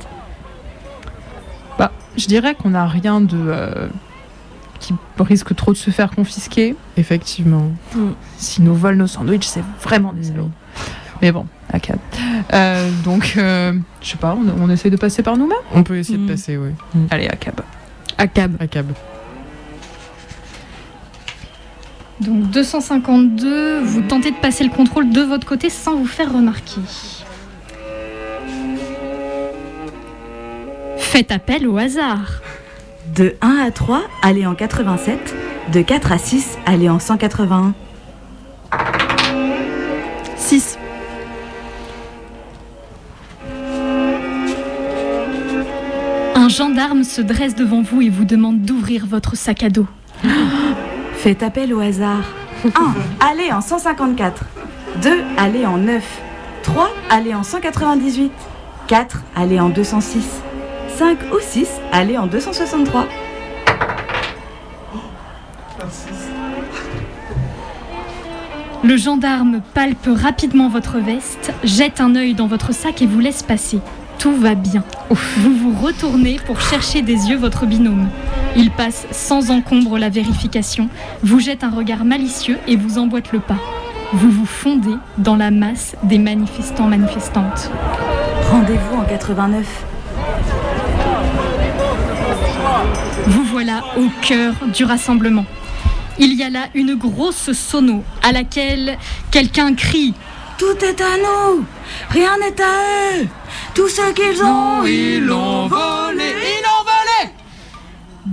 Je dirais qu'on n'a rien de. euh, qui risque trop de se faire confisquer. Effectivement. Si nous volent nos sandwichs, c'est vraiment désolé. Mais bon, à cap. Euh, donc, euh, je sais pas, on, on essaie de passer par nous-mêmes On peut essayer Mm. de passer, oui. Allez, à cab. À cab. À cab. Donc 252, vous tentez de passer le contrôle de votre côté sans vous faire remarquer. Faites appel au hasard. De 1 à 3, allez en 87. De 4 à 6, allez en 181. 6. Un gendarme se dresse devant vous et vous demande d'ouvrir votre sac à dos. Faites appel au hasard. 1. Allez en 154. 2. Allez en 9. 3. Allez en 198. 4. Allez en 206. 5 ou 6. Allez en 263. Le gendarme palpe rapidement votre veste, jette un œil dans votre sac et vous laisse passer. Tout va bien. Vous vous retournez pour chercher des yeux votre binôme. Il passe sans encombre la vérification, vous jette un regard malicieux et vous emboîte le pas. Vous vous fondez dans la masse des manifestants manifestantes. Rendez-vous en 89. Vous voilà au cœur du rassemblement. Il y a là une grosse sono à laquelle quelqu'un crie Tout est à nous Rien n'est à eux Tout ce qu'ils ont, ils l'ont volé Ils l'ont volé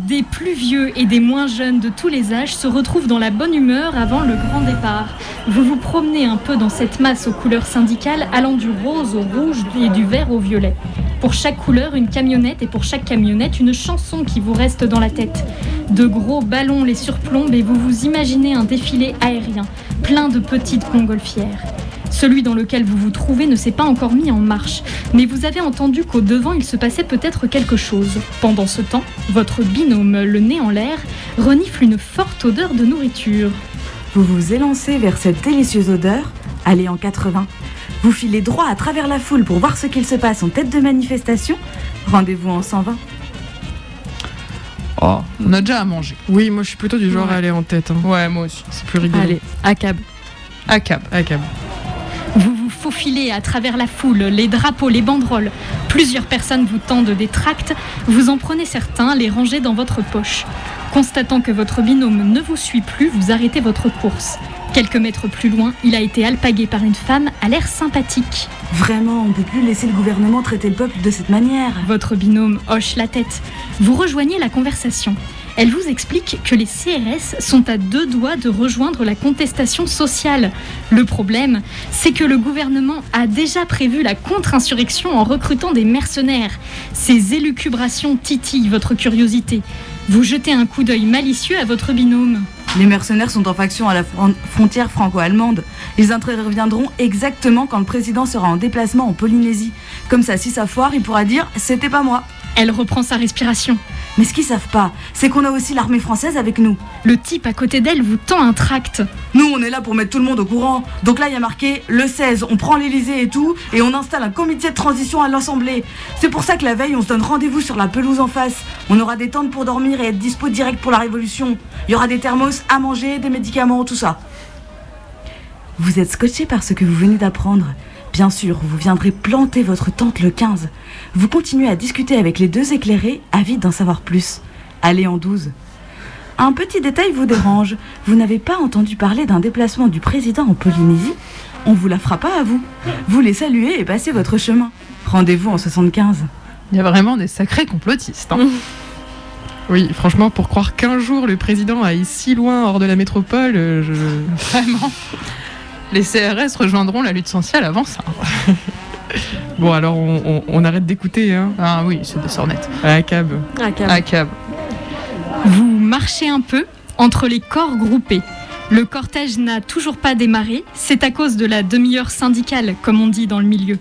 Des plus vieux et des moins jeunes de tous les âges se retrouvent dans la bonne humeur avant le grand départ. Vous vous promenez un peu dans cette masse aux couleurs syndicales allant du rose au rouge et du vert au violet. Pour chaque couleur, une camionnette et pour chaque camionnette, une chanson qui vous reste dans la tête. De gros ballons les surplombent et vous vous imaginez un défilé aérien, plein de petites montgolfières. Celui dans lequel vous vous trouvez ne s'est pas encore mis en marche, mais vous avez entendu qu'au devant il se passait peut-être quelque chose. Pendant ce temps, votre binôme, le nez en l'air, renifle une forte odeur de nourriture. Vous vous élancez vers cette délicieuse odeur, allez en 80. Vous filez droit à travers la foule pour voir ce qu'il se passe en tête de manifestation. Rendez-vous en 120. Oh, on a déjà à manger. Oui, moi je suis plutôt du genre à aller en tête. hein. Ouais, moi aussi. C'est plus rigolo. Allez, à cab. À cab. À cab. Faufilez à travers la foule, les drapeaux, les banderoles. Plusieurs personnes vous tendent des tracts. Vous en prenez certains, les rangez dans votre poche. Constatant que votre binôme ne vous suit plus, vous arrêtez votre course. Quelques mètres plus loin, il a été alpagué par une femme à l'air sympathique. Vraiment, on ne peut plus laisser le gouvernement traiter le peuple de cette manière. Votre binôme hoche la tête. Vous rejoignez la conversation. Elle vous explique que les CRS sont à deux doigts de rejoindre la contestation sociale. Le problème, c'est que le gouvernement a déjà prévu la contre-insurrection en recrutant des mercenaires. Ces élucubrations titillent votre curiosité. Vous jetez un coup d'œil malicieux à votre binôme. Les mercenaires sont en faction à la fron- frontière franco-allemande. Ils interviendront exactement quand le président sera en déplacement en Polynésie. Comme ça, si ça foire, il pourra dire C'était pas moi. Elle reprend sa respiration. Mais ce qu'ils savent pas, c'est qu'on a aussi l'armée française avec nous. Le type à côté d'elle vous tend un tract. Nous, on est là pour mettre tout le monde au courant. Donc là, il y a marqué le 16, on prend l'Elysée et tout, et on installe un comité de transition à l'Assemblée. C'est pour ça que la veille, on se donne rendez-vous sur la pelouse en face. On aura des tentes pour dormir et être dispo direct pour la révolution. Il y aura des thermos à manger, des médicaments, tout ça. Vous êtes scotché par ce que vous venez d'apprendre. Bien sûr, vous viendrez planter votre tente le 15. Vous continuez à discuter avec les deux éclairés, avides d'en savoir plus. Allez en 12. Un petit détail vous dérange. Vous n'avez pas entendu parler d'un déplacement du président en Polynésie On vous la fera pas à vous. Vous les saluez et passez votre chemin. Rendez-vous en 75. Il y a vraiment des sacrés complotistes. hein. Oui, franchement, pour croire qu'un jour le président aille si loin hors de la métropole, euh, je... Vraiment. Les CRS rejoindront la lutte sociale avant ça. Bon, alors on, on- on arrête d'écouter, hein. Ah oui, c'est des sornettes. À la cab. À cab. Vous marchez un peu entre les corps groupés. Le cortège n'a toujours pas démarré, c'est à cause de la demi-heure syndicale, comme on dit dans le milieu.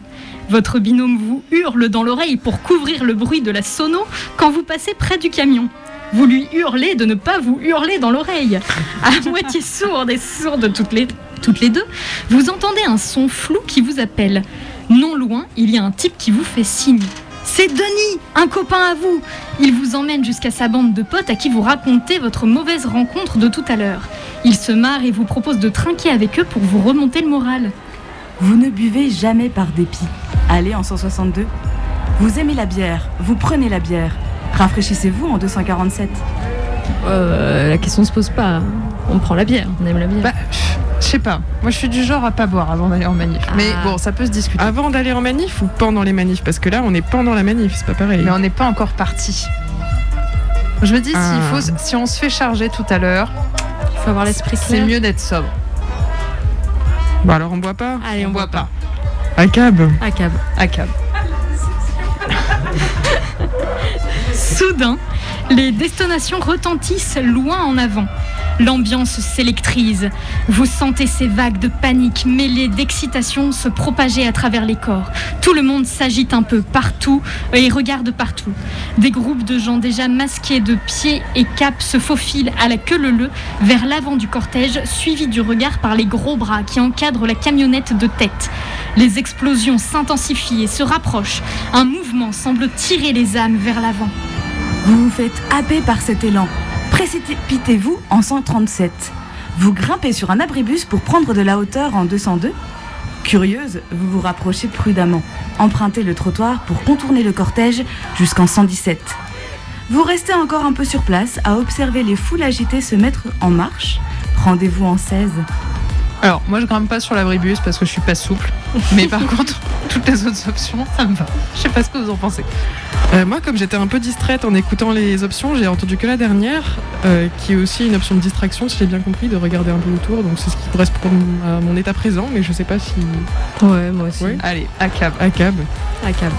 Votre binôme vous hurle dans l'oreille pour couvrir le bruit de la sono quand vous passez près du camion. Vous lui hurlez de ne pas vous hurler dans l'oreille. À moitié sourde et sourde toutes les, toutes les deux, vous entendez un son flou qui vous appelle. Non loin, il y a un type qui vous fait signe. C'est Denis, un copain à vous. Il vous emmène jusqu'à sa bande de potes à qui vous racontez votre mauvaise rencontre de tout à l'heure. Il se marre et vous propose de trinquer avec eux pour vous remonter le moral. Vous ne buvez jamais par dépit. Allez en 162. Vous aimez la bière, vous prenez la bière. Rafraîchissez-vous en 247. Euh, la question se pose pas. On prend la bière, on aime la bière. Bah, je sais pas. Moi, je suis du genre à pas boire avant d'aller en manif. Mais bon, ça peut se discuter. Avant d'aller en manif ou pendant les manifs? Parce que là, on est pendant la manif, c'est pas pareil. Mais on n'est pas encore parti. Je me dis, Ah. s'il faut, si on se fait charger tout à l'heure, il faut avoir l'esprit C'est clair. mieux d'être sobre. Bon, alors on boit pas Allez, on, boit pas. À cab. À cab. À cab. Soudain, les destinations retentissent loin en avant. L'ambiance s'électrise. Vous sentez ces vagues de panique mêlées d'excitation se propager à travers les corps. Tout le monde s'agite un peu partout et regarde partout. Des groupes de gens déjà masqués de pieds et capes se faufilent à la queue leu vers l'avant du cortège, suivis du regard par les gros bras qui encadrent la camionnette de tête. Les explosions s'intensifient et se rapprochent. Un mouvement semble tirer les âmes vers l'avant. Vous vous faites happer par cet élan. Précipitez-vous en 137. Vous grimpez sur un abribus pour prendre de la hauteur en 202. Curieuse, vous vous rapprochez prudemment. Empruntez le trottoir pour contourner le cortège jusqu'en 117. Vous restez encore un peu sur place à observer les foules agitées se mettre en marche. Rendez-vous en 16. Alors, moi, je grimpe pas sur l'abribus parce que je suis pas souple. Mais par contre, toutes les autres options, ça me va. Je sais pas ce que vous en pensez. Euh, moi, comme j'étais un peu distraite en écoutant les options, j'ai entendu que la dernière, euh, qui est aussi une option de distraction, si j'ai bien compris, de regarder un peu autour. Donc c'est ce qui correspond à mon état présent, mais je sais pas si. Ouais, moi aussi. Allez, à cab. À cab. À cab.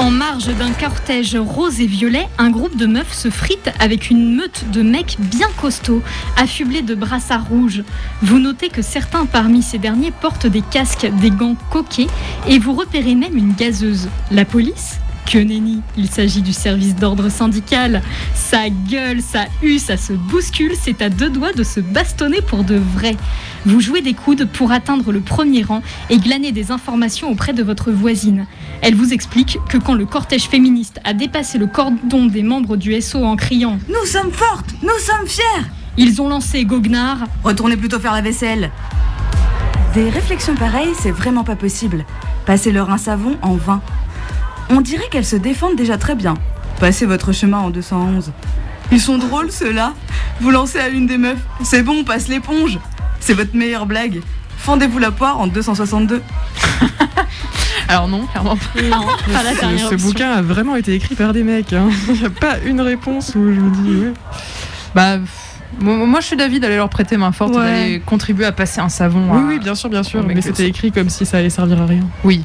En marge d'un cortège rose et violet, un groupe de meufs se frite avec une meute de mecs bien costauds, affublés de brassards rouges. Vous notez que certains parmi ces derniers portent des casques, des gants coquets et vous repérez même une gazeuse. La police que nenni, il s'agit du service d'ordre syndical. Ça gueule, ça hue, ça se bouscule, c'est à deux doigts de se bastonner pour de vrai. Vous jouez des coudes pour atteindre le premier rang et glaner des informations auprès de votre voisine. Elle vous explique que quand le cortège féministe a dépassé le cordon des membres du SO en criant Nous sommes fortes, nous sommes fiers Ils ont lancé goguenard. Retournez plutôt faire la vaisselle. Des réflexions pareilles, c'est vraiment pas possible. Passez leur un savon en vain. On dirait qu'elles se défendent déjà très bien. Passez votre chemin en 211. Ils sont drôles ceux-là. Vous lancez à une des meufs. C'est bon, on passe l'éponge. C'est votre meilleure blague. Fendez-vous la poire en 262. Alors non, clairement pas. Non, pas la Ce, dernière ce option. bouquin a vraiment été écrit par des mecs. hein. Il n'y a pas une réponse où je me dis. ouais. Bah, moi, je suis d'avis d'aller leur prêter main forte, Ouais. d'aller contribuer à passer un savon. Oui, à- oui, bien sûr, bien sûr. Mais c'était écrit comme si ça allait servir à rien. Oui.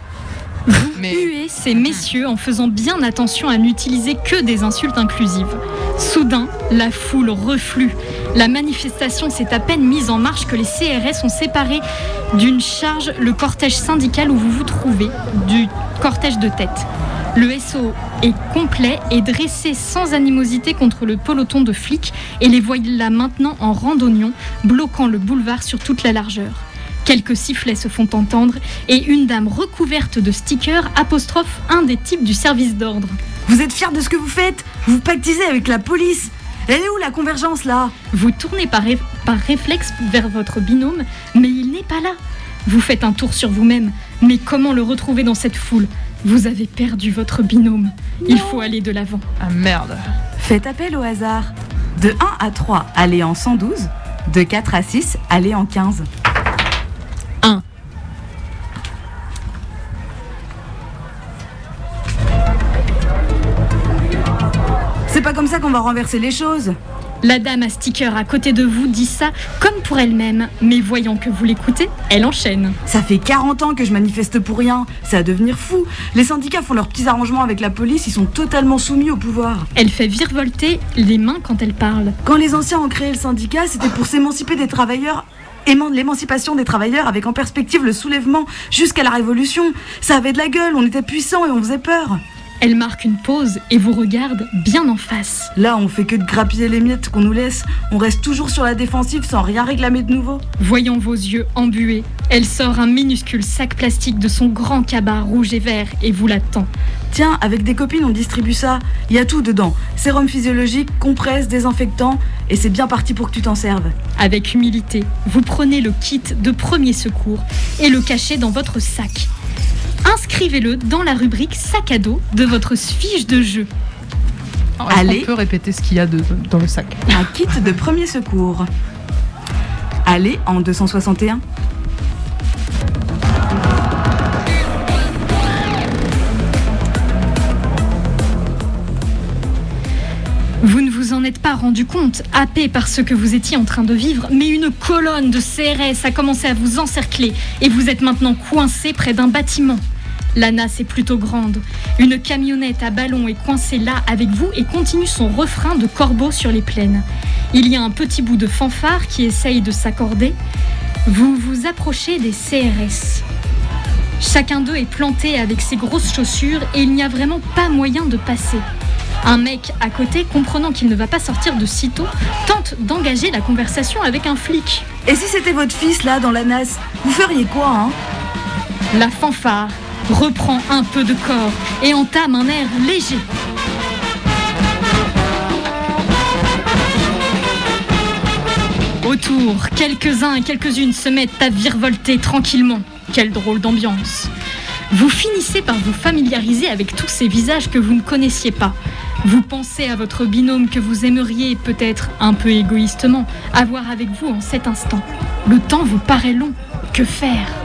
Huer ces messieurs en faisant bien attention à n'utiliser que des insultes inclusives. Soudain, la foule reflue. La manifestation s'est à peine mise en marche que les CRS ont séparé d'une charge le cortège syndical où vous vous trouvez du cortège de tête. Le SO est complet et dressé sans animosité contre le peloton de flics et les voilà maintenant en randonnion, bloquant le boulevard sur toute la largeur. Quelques sifflets se font entendre et une dame recouverte de stickers apostrophe un des types du service d'ordre. Vous êtes fiers de ce que vous faites? Vous pactisez avec la police? Elle est où la convergence là? Vous tournez par, ré- par réflexe vers votre binôme, mais il n'est pas là. Vous faites un tour sur vous-même, mais comment le retrouver dans cette foule? Vous avez perdu votre binôme. Il faut aller de l'avant. Ah merde. Faites appel au hasard. De 1 à 3, allez en 112. De 4 à 6, allez en 15. 1. C'est pas comme ça qu'on va renverser les choses. La dame à sticker à côté de vous dit ça comme pour elle-même, mais voyant que vous l'écoutez, elle enchaîne. Ça fait 40 ans que je manifeste pour rien. C'est à devenir fou. Les syndicats font leurs petits arrangements avec la police, ils sont totalement soumis au pouvoir. Elle fait virevolter les mains quand elle parle. Quand les anciens ont créé le syndicat, c'était pour s'émanciper des travailleurs. Éman- L'émancipation des travailleurs avec en perspective le soulèvement jusqu'à la révolution. Ça avait de la gueule, on était puissants et on faisait peur. Elle marque une pause et vous regarde bien en face. Là, on fait que de grappiller les miettes qu'on nous laisse. On reste toujours sur la défensive sans rien réclamer de nouveau. Voyant vos yeux embués, elle sort un minuscule sac plastique de son grand cabas rouge et vert et vous l'attend. Tiens, avec des copines, on distribue ça. Il y a tout dedans. Sérum physiologique, compresse, désinfectant. Et c'est bien parti pour que tu t'en serves. Avec humilité, vous prenez le kit de premier secours et le cachez dans votre sac. Inscrivez-le dans la rubrique sac à dos de votre fiche de jeu. Est-ce Allez. qu'on peut répéter ce qu'il y a de- dans le sac? Un kit de premier secours. Allez en 261. Vous ne vous en êtes pas rendu compte, happé par ce que vous étiez en train de vivre, mais une colonne de CRS a commencé à vous encercler et vous êtes maintenant coincé près d'un bâtiment. La nasse est plutôt grande. Une camionnette à ballon est coincée là avec vous et continue son refrain de corbeau sur les plaines. Il y a un petit bout de fanfare qui essaye de s'accorder. Vous vous approchez des CRS. Chacun d'eux est planté avec ses grosses chaussures et il n'y a vraiment pas moyen de passer. Un mec à côté, comprenant qu'il ne va pas sortir de sitôt, tente d'engager la conversation avec un flic. Et si c'était votre fils là dans la NAS, vous feriez quoi, hein? La fanfare reprend un peu de corps et entame un air léger. Autour, quelques-uns et quelques-unes se mettent à virevolter tranquillement. Quelle drôle d'ambiance. Vous finissez par vous familiariser avec tous ces visages que vous ne connaissiez pas. Vous pensez à votre binôme que vous aimeriez, peut-être un peu égoïstement, avoir avec vous en cet instant. Le temps vous paraît long. Que faire?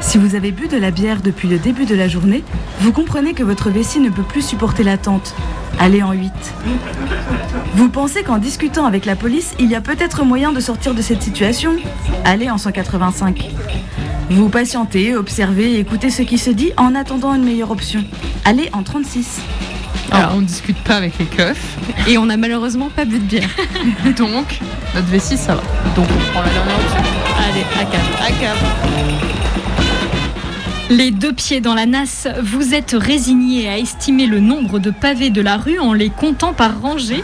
Si vous avez bu de la bière depuis le début de la journée, vous comprenez que votre vessie ne peut plus supporter l'attente. Allez en 8. Vous pensez qu'en discutant avec la police, il y a peut-être moyen de sortir de cette situation? Allez en 185. Vous patientez, observez et écoutez ce qui se dit en attendant une meilleure option. Allez en 36. Alors, on ne discute pas avec les keufs. Et on n'a malheureusement pas bu de bière. Donc, notre vessie, ça va. Donc, on prend la dernière option. Allez, à cap. À cap. Les deux pieds dans la nasse, vous êtes résigné à estimer le nombre de pavés de la rue en les comptant par rangée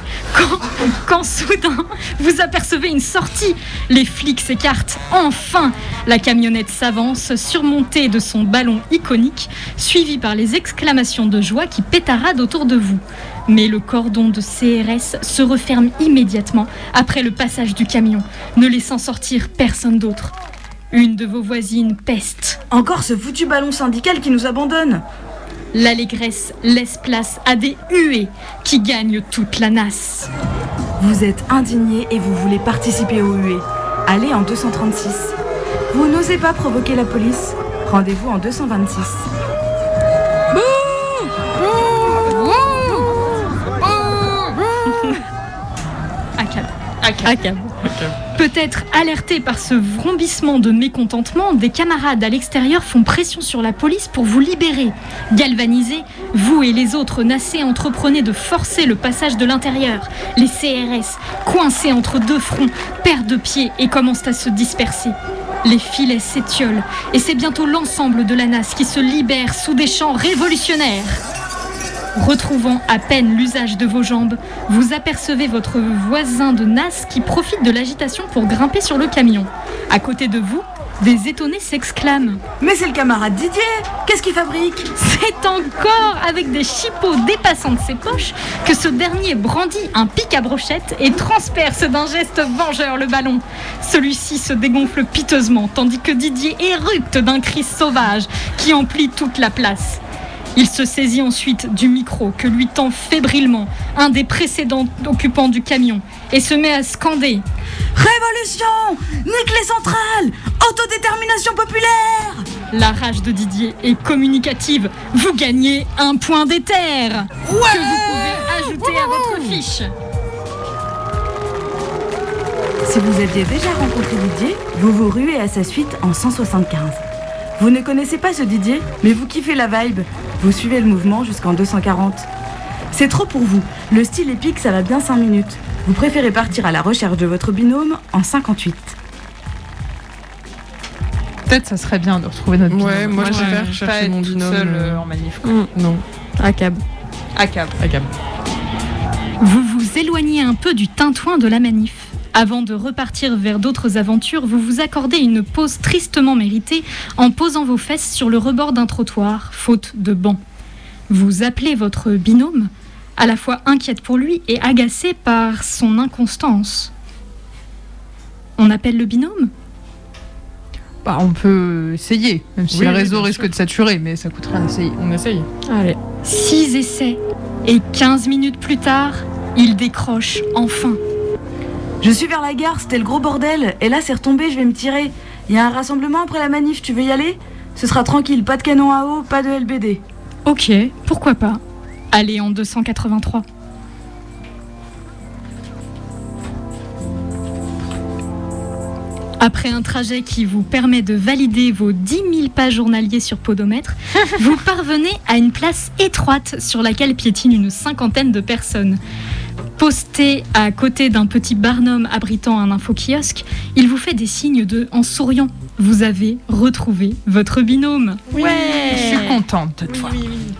quand, soudain vous apercevez une sortie. Les flics s'écartent. Enfin, la camionnette s'avance, surmontée de son ballon iconique, suivie par les exclamations de joie qui pétaradent autour de vous. Mais le cordon de CRS se referme immédiatement après le passage du camion, ne laissant sortir personne d'autre. Une de vos voisines peste. Encore ce foutu ballon syndical qui nous abandonne. L'allégresse laisse place à des huées qui gagnent toute la nasse. Vous êtes indigné et vous voulez participer au huée. Allez en 236. Vous n'osez pas provoquer la police. Rendez-vous en 226. Peut-être alertés par ce vrombissement de mécontentement, des camarades à l'extérieur font pression sur la police pour vous libérer. Galvanisés, vous et les autres nassés entreprenez de forcer le passage de l'intérieur. Les CRS, coincés entre deux fronts, perdent de pied et commencent à se disperser. Les filets s'étiolent et c'est bientôt l'ensemble de la nasse qui se libère sous des chants révolutionnaires. Retrouvant à peine l'usage de vos jambes, vous apercevez votre voisin de Nas qui profite de l'agitation pour grimper sur le camion. À côté de vous, des étonnés s'exclament. Mais c'est le camarade Didier Qu'est-ce qu'il fabrique? C'est encore avec des chipots dépassant de ses poches que ce dernier brandit un pic à brochette et transperce d'un geste vengeur le ballon. Celui-ci se dégonfle piteusement tandis que Didier érupte d'un cri sauvage qui emplit toute la place. Il se saisit ensuite du micro que lui tend fébrilement un des précédents occupants du camion et se met à scander. Révolution Nique les centrales Autodétermination populaire La rage de Didier est communicative. Vous gagnez un point d'éther que vous pouvez ajouter à votre fiche. Si vous aviez déjà rencontré Didier, vous vous ruez à sa suite en 175. Vous ne connaissez pas ce Didier, mais vous kiffez la vibe. Vous suivez le mouvement jusqu'en 240. C'est trop pour vous. Le style épique, ça va bien 5 minutes. Vous préférez partir à la recherche de votre binôme en 58. Peut-être ça serait bien de retrouver notre binôme. Ouais, moi, je préfère pas chercher être mon binôme, seule, euh, euh, en manif. quoi. Mm, non. À cab. À cab. À cab. Vous vous éloignez un peu du tintouin de la manif. Avant de repartir vers d'autres aventures, vous vous accordez une pause tristement méritée en posant vos fesses sur le rebord d'un trottoir, faute de banc. Vous appelez votre binôme, à la fois inquiète pour lui et agacée par son inconstance. On appelle le binôme? Bah, on peut essayer, même si Oui, le réseau risque de saturer, mais ça coûte rien d'essayer. On essaye. Allez. Six essais. Et 15 minutes plus tard, il décroche enfin. Je suis vers la gare, c'était le gros bordel. Et là, c'est retombé, je vais me tirer. Il y a un rassemblement après la manif, tu veux y aller? Ce sera tranquille, pas de canon à eau, pas de LBD. Ok, pourquoi pas Allez en 283. Après un trajet qui vous permet de valider vos 10 000 pas journaliers sur Podomètre, vous parvenez à une place étroite sur laquelle piétinent une cinquantaine de personnes. Posté à côté d'un petit barnum abritant un info-kiosque, il vous fait des signes de en souriant. Vous avez retrouvé votre binôme. Je suis contente cette fois.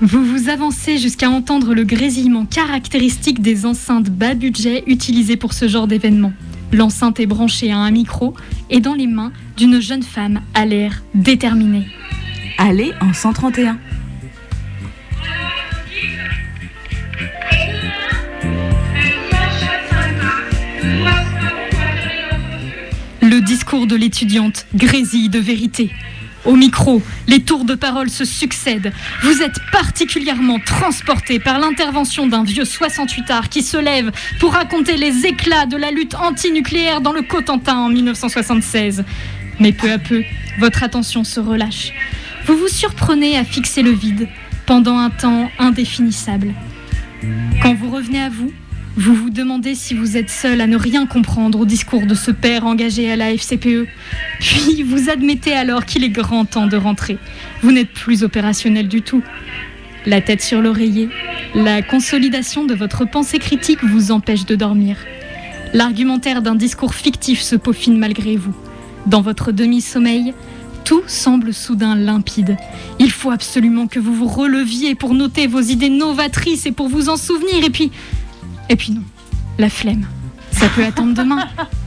Vous vous avancez jusqu'à entendre le grésillement caractéristique des enceintes bas budget utilisées pour ce genre d'événement. L'enceinte est branchée à un micro et dans les mains d'une jeune femme à l'air déterminée. Allez en 131. Le discours de l'étudiante grésille de vérité. Au micro, les tours de parole se succèdent. Vous êtes particulièrement transporté par l'intervention d'un vieux 68 art qui se lève pour raconter les éclats de la lutte antinucléaire dans le Cotentin en 1976. Mais peu à peu, votre attention se relâche. Vous vous surprenez à fixer le vide pendant un temps indéfinissable. Quand vous revenez à vous, vous vous demandez si vous êtes seul à ne rien comprendre au discours de ce père engagé à la FCPE. Puis vous admettez alors qu'il est grand temps de rentrer. Vous n'êtes plus opérationnel du tout. La tête sur l'oreiller, la consolidation de votre pensée critique vous empêche de dormir. L'argumentaire d'un discours fictif se peaufine malgré vous. Dans votre demi-sommeil, tout semble soudain limpide. Il faut absolument que vous vous releviez pour noter vos idées novatrices et pour vous en souvenir. Et puis, et puis non, la flemme. Ça peut attendre demain.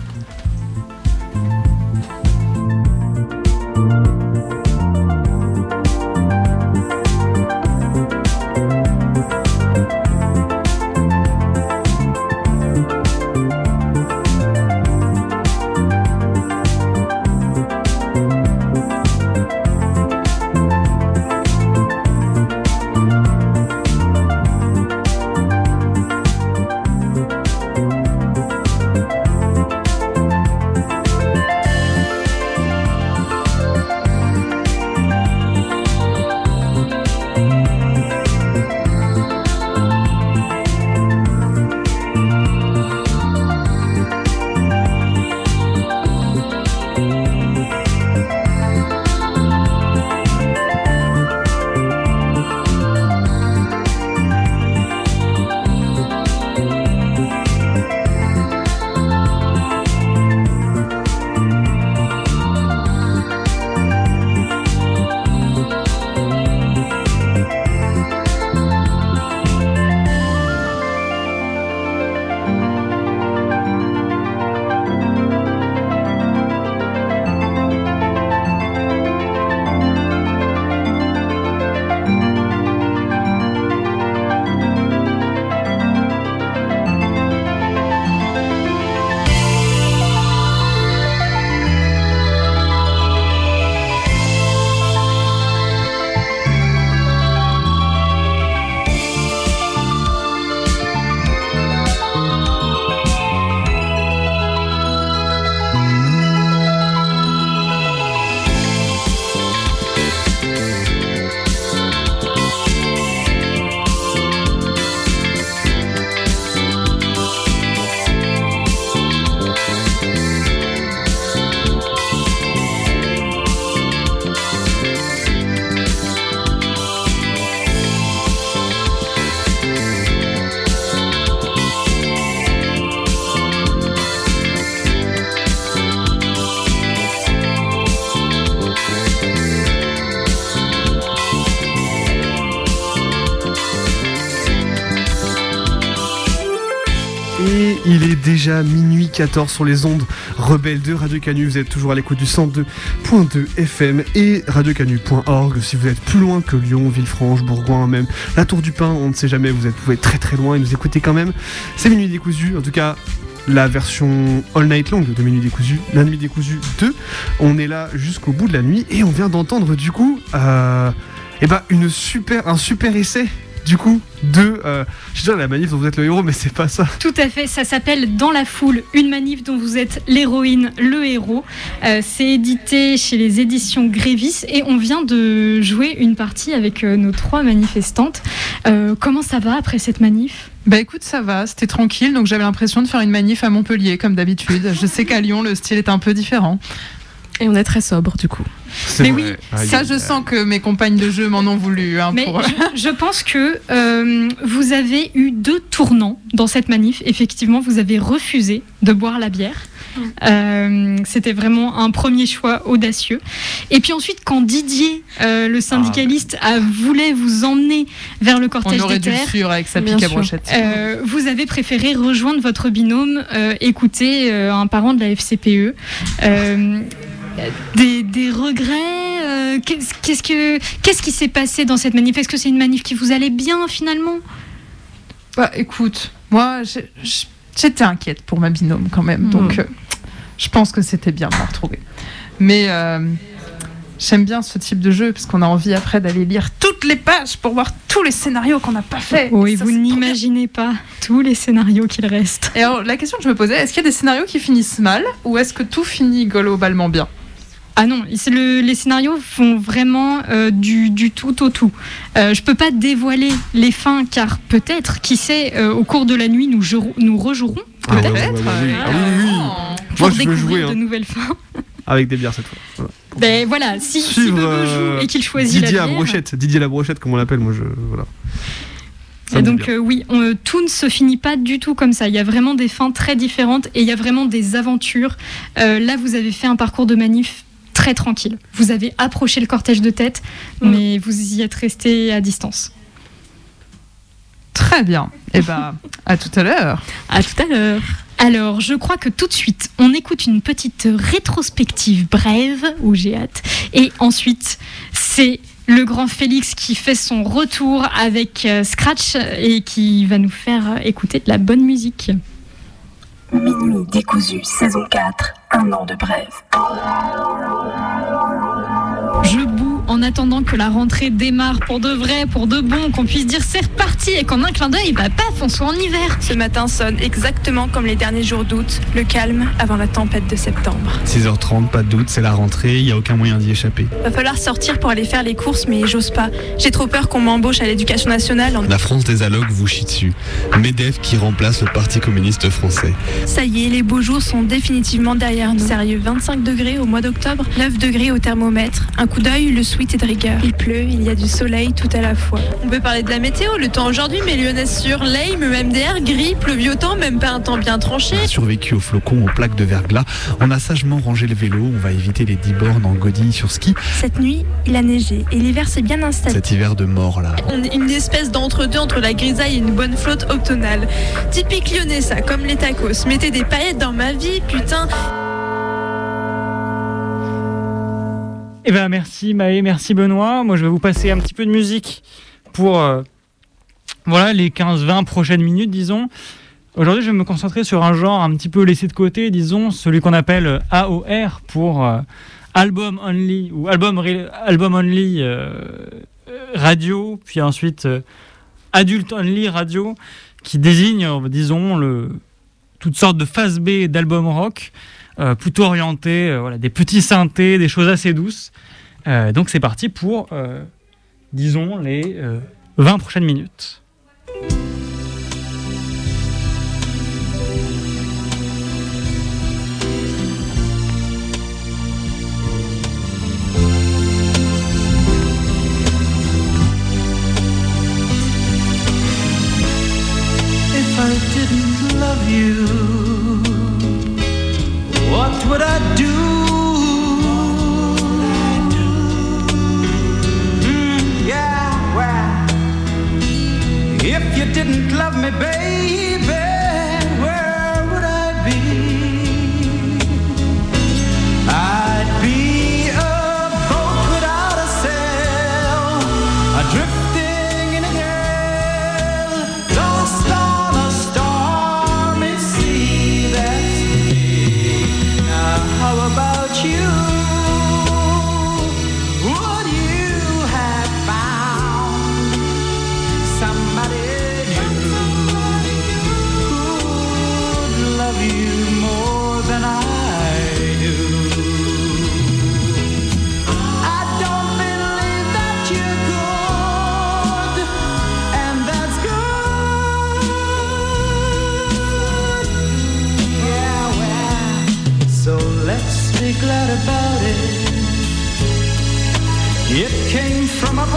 minuit 14 sur les ondes rebelles de Radio Canu. Vous êtes toujours à l'écoute du 102.2 FM et radiocanu.org. Si vous êtes plus loin que Lyon, Villefranche, Bourgoin, même la Tour du Pin, on ne sait jamais, vous êtes, pouvez très très loin et nous écouter quand même. C'est Minuit décousu, en tout cas la version All Night Long de Minuit décousu, la nuit décousue 2. On est là jusqu'au bout de la nuit et on vient d'entendre du coup euh, eh ben, une super, un super essai du coup de euh, je dirais la manif dont vous êtes le héros mais c'est pas ça Tout à fait, ça s'appelle Dans la foule, une manif dont vous êtes l'héroïne, le héros. Euh, c'est édité chez les éditions Grévis et on vient de jouer une partie avec euh, nos trois manifestantes. Euh, comment ça va après cette manif? Bah écoute, ça va, c'était tranquille, donc j'avais l'impression de faire une manif à Montpellier comme d'habitude. Je sais qu'à Lyon, le style est un peu différent. Et on est très sobre du coup. Mais oui, ça je sens que mes compagnes de jeu m'en ont voulu. hein, Mais pour- je, je pense que euh, vous avez eu deux tournants dans cette manif. Effectivement, vous avez refusé de boire la bière. Euh, C'était vraiment un premier choix audacieux. Et puis ensuite, quand Didier, euh, le syndicaliste, a, voulait vous emmener vers le cortège On aurait des dû le terres, suivre avec sa pique à brochette. euh, vous avez préféré rejoindre votre binôme, euh, écouter euh, un parent de la FCPE. Des, des regrets euh, Qu'est-ce qu'est-ce que qu'est-ce qui s'est passé dans cette manif? Est-ce que c'est une manif qui vous allait bien finalement? Bah écoute, moi j'ai- j'- j'étais inquiète pour ma binôme quand même, donc euh, je pense que c'était bien de la retrouver. Mais euh, J'aime bien ce type de jeu parce qu'on a envie après d'aller lire toutes les pages pour voir tous les scénarios qu'on n'a pas fait. Oui, ça, vous c'est trop bien. n'imaginez pas tous les scénarios qu'il reste. Et alors, la question que je me posais, est-ce qu'il y a des scénarios qui finissent mal ou est-ce que tout finit globalement bien? Ah non, le- les scénarios font vraiment euh, du, du tout au tout. Euh, je peux pas dévoiler les fins car peut-être, qui sait, euh, au cours de la nuit nous, jouerons- nous rejouerons Ah peut-être ouais, ouais, ouais, oui. Ah oui, pour Moi, je veux découvrir jouer, de hein. nouvelles fins. Avec des bières cette fois. Voilà. Ben voilà, si, si Bebe euh, joue et qu'il choisit Didier la à brochette, Didier la brochette comme on l'appelle, moi je voilà. Et donc euh, oui, on- euh, tout ne se finit pas du tout comme ça. Il y a vraiment des fins très différentes et il y a vraiment des aventures. Euh, là, vous avez fait un parcours de manif très tranquille. Vous avez approché le cortège de tête, mais vous y êtes resté à distance. Très bien. Et ben, à tout à l'heure. À tout à l'heure. Alors, je crois que tout de suite, on écoute une petite rétrospective brève, où j'ai hâte. Et ensuite, c'est le grand Félix qui fait son retour avec euh, Scratch et qui va nous faire écouter de la bonne musique. Minuit décousu, saison 4, un an de brève. Je en attendant que la rentrée démarre pour de vrai, pour de bon, qu'on puisse dire c'est reparti et qu'en un clin d'œil, bah paf, on soit en hiver. Ce matin sonne exactement comme les derniers jours d'août, le calme avant la tempête de septembre. 6h30, pas de doute, c'est la rentrée, il n'y a aucun moyen d'y échapper. Va falloir sortir pour aller faire les courses, mais j'ose pas. J'ai trop peur qu'on m'embauche à l'éducation nationale. en- La France des allocs vous chie dessus. MEDEF qui remplace le Parti communiste français. Ça y est, les beaux jours sont définitivement derrière nous. Sérieux, 25 degrés au mois d'octobre, 9 degrés au thermomètre. Un coup d'œil, le de rigueur. Il pleut, il y a du soleil tout à la fois. On peut parler de la météo, le temps aujourd'hui, mais Lyonnais sur lame, MDR, gris, pluviotant, même pas un temps bien tranché. Survécu aux flocons, aux plaques de verglas, on a sagement rangé le vélo, on va éviter les 10 bornes en godille sur ski. Cette nuit, il a neigé et l'hiver s'est bien installé. Cet hiver de mort là. On est une espèce d'entre-deux entre la grisaille et une bonne flotte octonale. Typique lyonnais ça, comme les tacos. Mettez des paillettes dans ma vie, putain. Eh ben merci Maë, merci Benoît. Moi je vais vous passer un petit peu de musique pour euh, voilà les 15-20 prochaines minutes disons. Aujourd'hui je vais me concentrer sur un genre un petit peu laissé de côté, disons celui qu'on appelle AOR pour euh, album only album only euh, euh, radio, puis ensuite euh, adult only radio qui désigne euh, disons toutes sortes de phase B d'albums rock, euh, plutôt orientés, euh, voilà, des petits synthés, des choses assez douces. Euh, donc c'est parti pour, disons, les euh, 20 prochaines minutes.